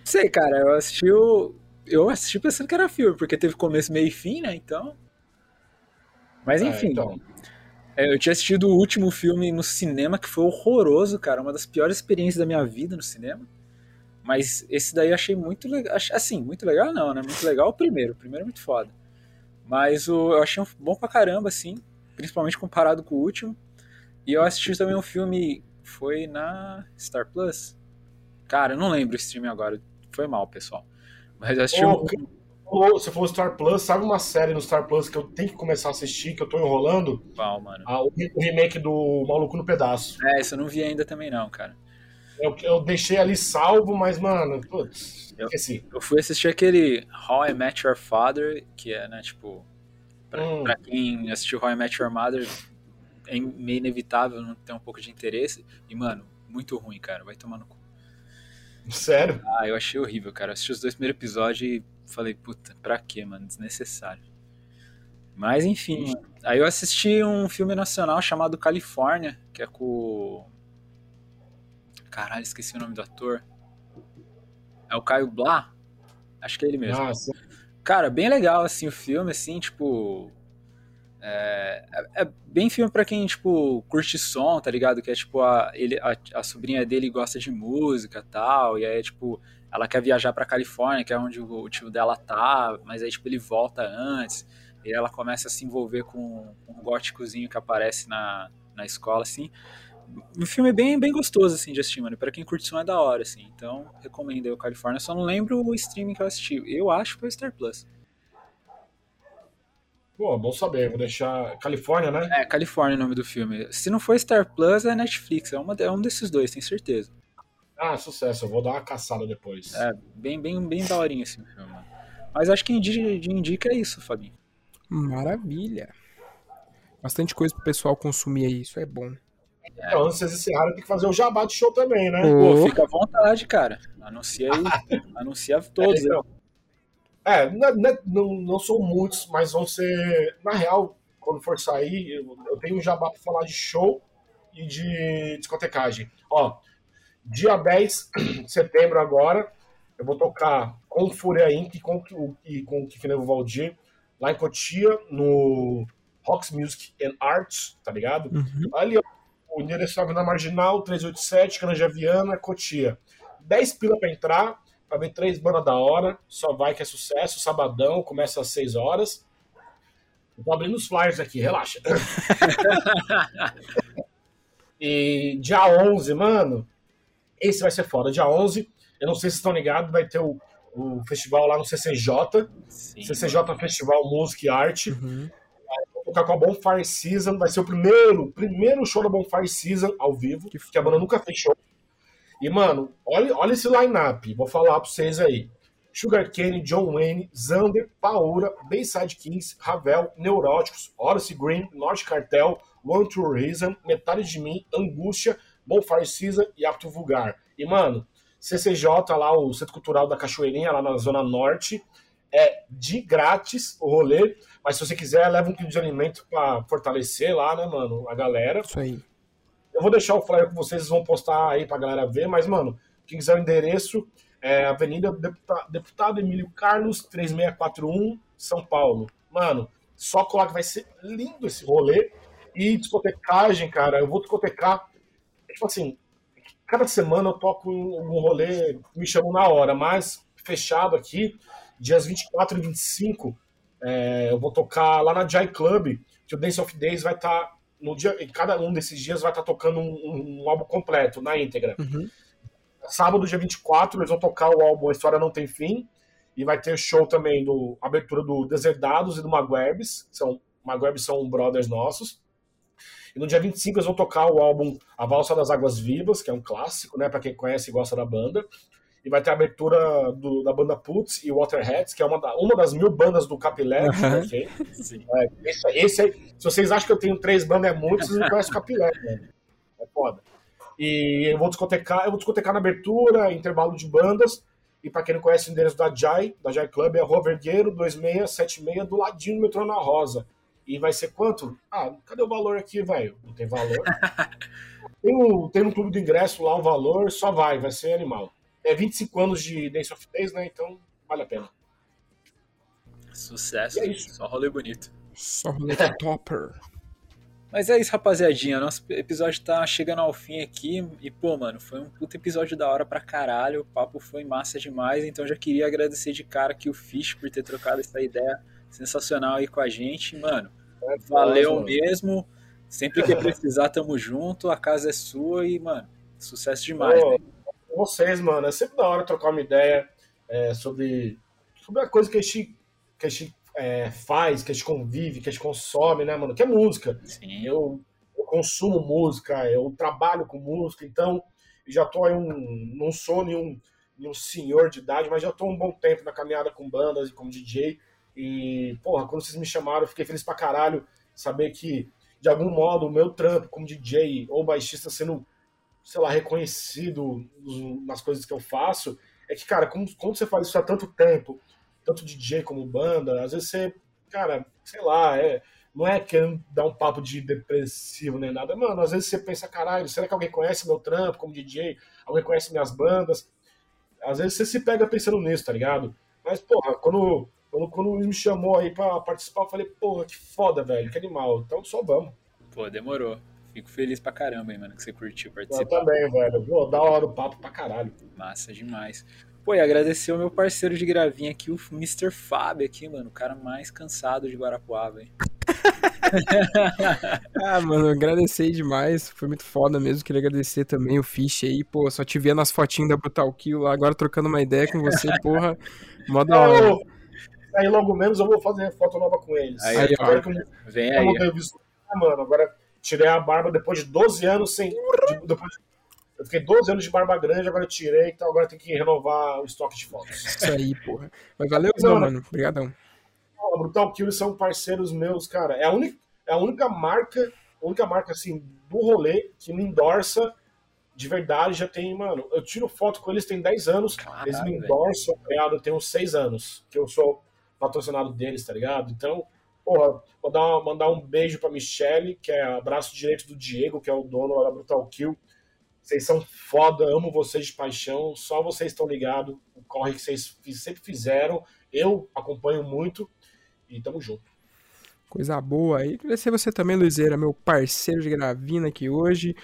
Sei, cara, eu assisti o. Eu assisti pensando que era filme, porque teve começo, meio e fim, né? Então. Mas É, enfim. então. É, eu tinha assistido o último filme no cinema, que foi horroroso, cara. Uma das piores experiências da minha vida no cinema. Mas esse daí eu achei muito legal. Assim, muito legal não, né? Muito legal o primeiro. O primeiro é muito foda. Mas o, eu achei um bom pra caramba, assim. Principalmente comparado com o último. E eu assisti também um filme. Foi na Star Plus? Cara, eu não lembro o stream agora. Foi mal, pessoal. Mas eu assisti Ô, um. Você falou Star Plus, sabe uma série no Star Plus que eu tenho que começar a assistir, que eu tô enrolando? Mal, mano. Ah, o remake do Maluco no Pedaço. É, isso eu não vi ainda também, não, cara. Eu, eu deixei ali salvo, mas, mano, putz, Eu- esqueci. Eu fui assistir aquele How I Met Your Father, que é, né, tipo. Pra, Hum. pra quem assistiu How I Met Your Mother, é meio inevitável não ter um pouco de interesse. E, mano, muito ruim, cara. Vai tomar no cu. Sério? Ah, eu achei horrível, cara. Eu assisti os dois primeiros episódios e falei, puta, pra quê, mano? Desnecessário. Mas, enfim. mano. Aí eu assisti um filme nacional chamado Califórnia, que é com. Caralho, esqueci o nome do ator. É o Caio Blá? Acho que é ele mesmo. Sim. Cara, bem legal, assim, o filme, assim, tipo... É, É bem filme pra quem, tipo, curte som, tá ligado? Que é, tipo, a, ele, a, a sobrinha dele gosta de música tal, e aí, tipo, ela quer viajar pra Califórnia, que é onde o, o tio dela tá, mas aí, tipo, ele volta antes, e ela começa a se envolver com um góticozinho que aparece na, na escola, assim. Um filme bem, bem gostoso, assim, de assistir, mano. Pra quem curte som é da hora, assim. Então, recomendo aí o Califórnia. Só não lembro o streaming que eu assisti. Eu acho que foi o Star Plus. Pô, bom saber. Vou deixar. Califórnia, né? É, Califórnia é o nome do filme. Se não for Star Plus, é Netflix. É, uma, é um desses dois, tenho certeza. Ah, sucesso. Eu vou dar uma caçada depois. É, bem, bem, bem daorinha esse filme. Mas acho que indica, indica é isso, Fabinho. Maravilha. Bastante coisa pro pessoal consumir aí, isso é bom. Então, antes de vocês encerrarem, tem que fazer o jabá de show também, né? Pô, fica à vontade, cara. Anuncia aí. anuncia todos. É, então. É, não, não, não são muitos, mas vão ser. Na real, quando for sair, eu, eu tenho um jabá pra falar de show e de discotecagem. Ó, dia 10 de setembro agora, eu vou tocar com Fúria Inc. e com, e com o Kikinevo Valdir, lá em Cotia, no Rocks Music and Arts, tá ligado? Uhum. Ali, ó, o endereço é na Marginal, 387, Cananja Viana, Cotia. 10 pila pra entrar, pra ver três bandas da hora, só vai que é sucesso, sabadão, começa às 6 horas. Eu tô abrindo os flyers aqui, relaxa. e dia 11, mano, esse vai ser foda. Dia 11, eu não sei se estão ligados, vai ter o, o festival lá no CCJ. Sim, CCJ mano. Festival Música e Arte. Uhum. Vou tocar com a Bonfire Season, vai ser o primeiro, primeiro show da Bonfire Season ao vivo, que, que a banda nunca fez show. E, mano, olha, olha esse line-up, vou falar pra vocês aí. Sugar Cane, John Wayne, Zander, Paura, Bayside Kings, Ravel, Neuróticos, Horace Green, Norte Cartel, One True Reason, Metade de Mim, Angústia, Bonfire Season e Apto Vulgar. E, mano, CCJ lá, o Centro Cultural da Cachoeirinha, lá na Zona Norte, é de grátis o rolê, mas se você quiser, leva um quilo de alimento para fortalecer lá, né, mano, a galera. Isso aí. Eu vou deixar o flyer com vocês, vocês vão postar aí pra galera ver, mas, mano, quem quiser o endereço, é Avenida Deputado, Deputado Emílio Carlos, 3641, São Paulo. Mano, só colar que vai ser lindo esse rolê. E discotecagem, cara, eu vou discotecar. Tipo assim, cada semana eu toco um rolê, me chamam na hora, mas fechado aqui, dias 24 e 25, é, eu vou tocar lá na Jai Club, que o Dance of Days vai estar. Tá, no dia, em cada um desses dias vai estar tá tocando um, um, um, álbum completo, na íntegra. Uhum. Sábado, dia 24, eles vão tocar o álbum A História Não Tem Fim. E vai ter show também do abertura do Deserdados e do Maguebs. São, Maguebs são brothers nossos. E no dia 25 eles vão tocar o álbum A Valsa das Águas Vivas, que é um clássico, né, para quem conhece e gosta da banda. E vai ter a abertura do, da banda Putz e Waterheads, que é uma, da, uma das mil bandas do Capilé. Uhum. Okay? É, esse, esse aí, se vocês acham que eu tenho três bandas é muito, vocês não conhecem o Capilé, né? É foda. E eu vou discotecar, eu vou discotecar na abertura, intervalo de bandas. E para quem não conhece o endereço da Jai, da Jai Club, é Rua Vergueiro 2676, do ladinho do metrô na Rosa. E vai ser quanto? Ah, cadê o valor aqui, velho? Não tem valor. tem, um, tem no clube do ingresso lá o valor, só vai, vai ser animal. É 25 anos de Dance of Days, né? Então vale a pena. Sucesso. é. Só rolê bonito. Só rolê topper. Mas é isso, rapaziadinha. Nosso episódio tá chegando ao fim aqui. E, pô, mano, foi um puto episódio da hora pra caralho. O papo foi massa demais. Então já queria agradecer de cara aqui o Fish por ter trocado essa ideia sensacional aí com a gente. Mano, É valeu mano. mesmo. Sempre que precisar, tamo junto. A casa é sua e, mano, sucesso demais, Pô, né? Com vocês, mano. É sempre da hora trocar uma ideia é, sobre, sobre a coisa que a gente, que a gente é, faz, que a gente convive, que a gente consome, né, mano? Que é música. Sim. Eu, eu consumo música, eu trabalho com música, então já tô aí um. Não sou nenhum, nenhum senhor de idade, mas já tô um bom tempo na caminhada com bandas e como DJ. E, porra, quando vocês me chamaram, eu fiquei feliz pra caralho saber que, de algum modo, o meu trampo como DJ ou baixista sendo, sei lá, reconhecido nas coisas que eu faço, é que, cara, como, quando você faz isso há tanto tempo, tanto DJ como banda, às vezes você, cara, sei lá, é, não é querendo dar um papo de depressivo nem nada, mano, às vezes você pensa, caralho, será que alguém conhece meu trampo como DJ? Alguém conhece minhas bandas? Às vezes você se pega pensando nisso, tá ligado? Mas, porra, quando, quando Quando, me chamou aí pra participar, eu falei, porra, que foda, velho, que animal. Então só vamos. Pô, demorou. Fico feliz pra caramba, hein, mano, que você curtiu Eu participar. também, velho. Pô, da hora o papo pra caralho. Massa demais. Pô, e agradecer o meu parceiro de gravinha aqui, o Mr. Fábio aqui, mano. O cara mais cansado de Guarapuava, hein? Ah, mano, agradecer demais. Foi muito foda mesmo. Queria agradecer também o Fish aí. Pô, só te vendo as fotinhas da Brutal Kill lá, agora trocando uma ideia com você, porra. Mó da hora. Aí logo menos eu vou fazer foto nova com eles. Aí, Aí, ó. Agora que eu Vem eu aí. não tenho visto, ah, mano, agora tirei a barba depois de 12 anos sem. de- depois de- eu fiquei 12 anos de barba grande, agora eu tirei, então agora tem que renovar o estoque de fotos. Isso aí, porra. Mas valeuzão, Não, mano. Obrigadão. A Brutal Kill são parceiros meus, cara. É a única, é a única marca, a única marca assim do rolê que me endorça de verdade. Já tem, mano, eu tiro foto com eles tem 10 anos. Caralho, eles me velho. endorsam, tá ligado? Eu tenho 6 anos que eu sou patrocinado deles, tá ligado? Então, porra, vou dar uma- mandar um beijo pra Michelle, que é o braço direito do Diego, que é o dono da Brutal Kill. Vocês são foda, amo vocês de paixão, só vocês estão ligados. O corre que vocês sempre fizeram, eu acompanho muito e tamo junto. Coisa boa aí. Agradecer você também, Luizeira, meu parceiro de gravina aqui hoje.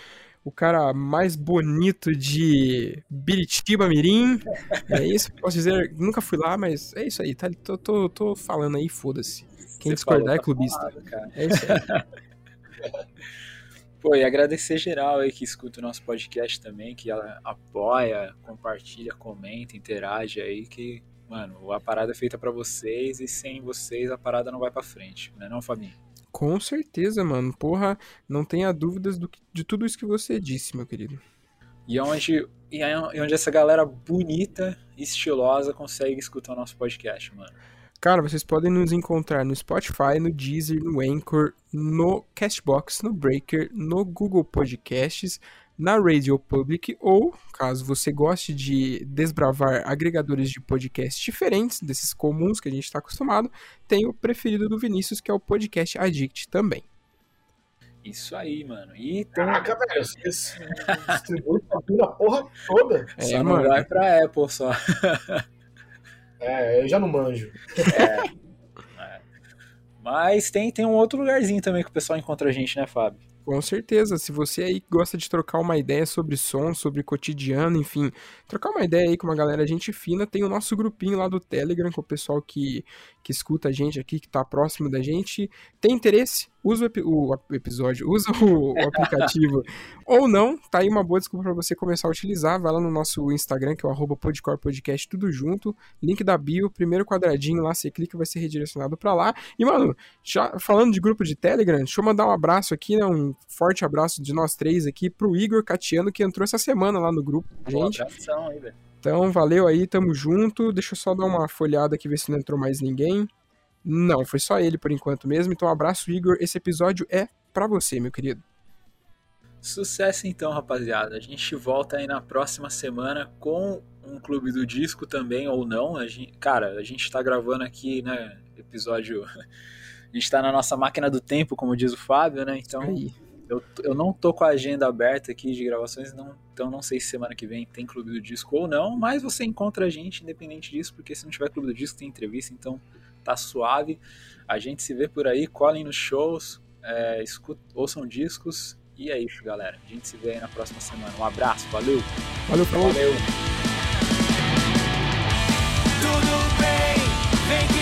O cara mais bonito de Biritiba Mirim. É isso, posso dizer, nunca fui lá, mas é isso aí, tá? Tô, tô, tô falando aí, foda-se. Quem Você discordar falou, é tá clubista. falado. É isso aí. Pô, e agradecer geral aí que escuta o nosso podcast também, que apoia, compartilha, comenta, interage aí, que, mano, a parada é feita pra vocês e sem vocês a parada não vai pra frente, né não, Fabinho? Com certeza, mano. Porra, não tenha dúvidas do que- de tudo isso que você disse, meu querido. E onde, e aí- e onde essa galera bonita, estilosa, consegue escutar o nosso podcast, mano. Cara, vocês podem nos encontrar no Spotify, no Deezer, no Anchor, no Castbox, no Breaker, no Google Podcasts, na Radio Public ou, caso você goste de desbravar agregadores de podcasts diferentes desses comuns que a gente está acostumado, tem o preferido do Vinícius, que é o Podcast Addict também. Isso aí, mano. E tem, Caraca, velho, vocês distribuem a porra toda. É, só não mano. vai pra Apple só. É, eu já não manjo. Mas tem, tem um outro lugarzinho também que o pessoal encontra a gente, né, Fábio? Com certeza, se você aí gosta de trocar uma ideia sobre som, sobre cotidiano, enfim, trocar uma ideia aí com uma galera gente fina, tem o nosso grupinho lá do Telegram com o pessoal que, que escuta a gente aqui, que tá próximo da gente. Tem interesse? Usa o, o episódio, usa o, o aplicativo. Ou não, tá aí uma boa desculpa pra você começar a utilizar. Vai lá no nosso Instagram, que é o arroba Podcast, tudo junto. Link da bio, primeiro quadradinho lá, você clica vai ser redirecionado pra lá. E, mano, já falando de grupo de Telegram, deixa eu mandar um abraço aqui, né? Um forte abraço de nós três aqui pro Igor Catiano, que entrou essa semana lá no grupo gente. abração aí, velho. Então, valeu aí, tamo junto. Deixa eu só dar uma folhada aqui, ver se não entrou mais ninguém. Não, foi só ele por enquanto mesmo. Então, abraço, Igor. Esse episódio é pra você, meu querido. Sucesso então, rapaziada. A gente volta aí na próxima semana com um clube do disco também, ou não. A gente, cara, a gente tá gravando aqui, né? Episódio. A gente tá na nossa máquina do tempo, como diz o Fábio, né? Então, Aí. eu, eu não tô com a agenda aberta aqui de gravações, não, então não sei se semana que vem tem clube do disco ou não, mas você encontra a gente independente disso, porque se não tiver clube do disco tem entrevista, então tá suave. A gente se vê por aí, colhem nos shows, é, escuta, ouçam discos e é isso, galera. A gente se vê aí na próxima semana. Um abraço, valeu! Valeu, falou. Valeu! Tudo bem, vem que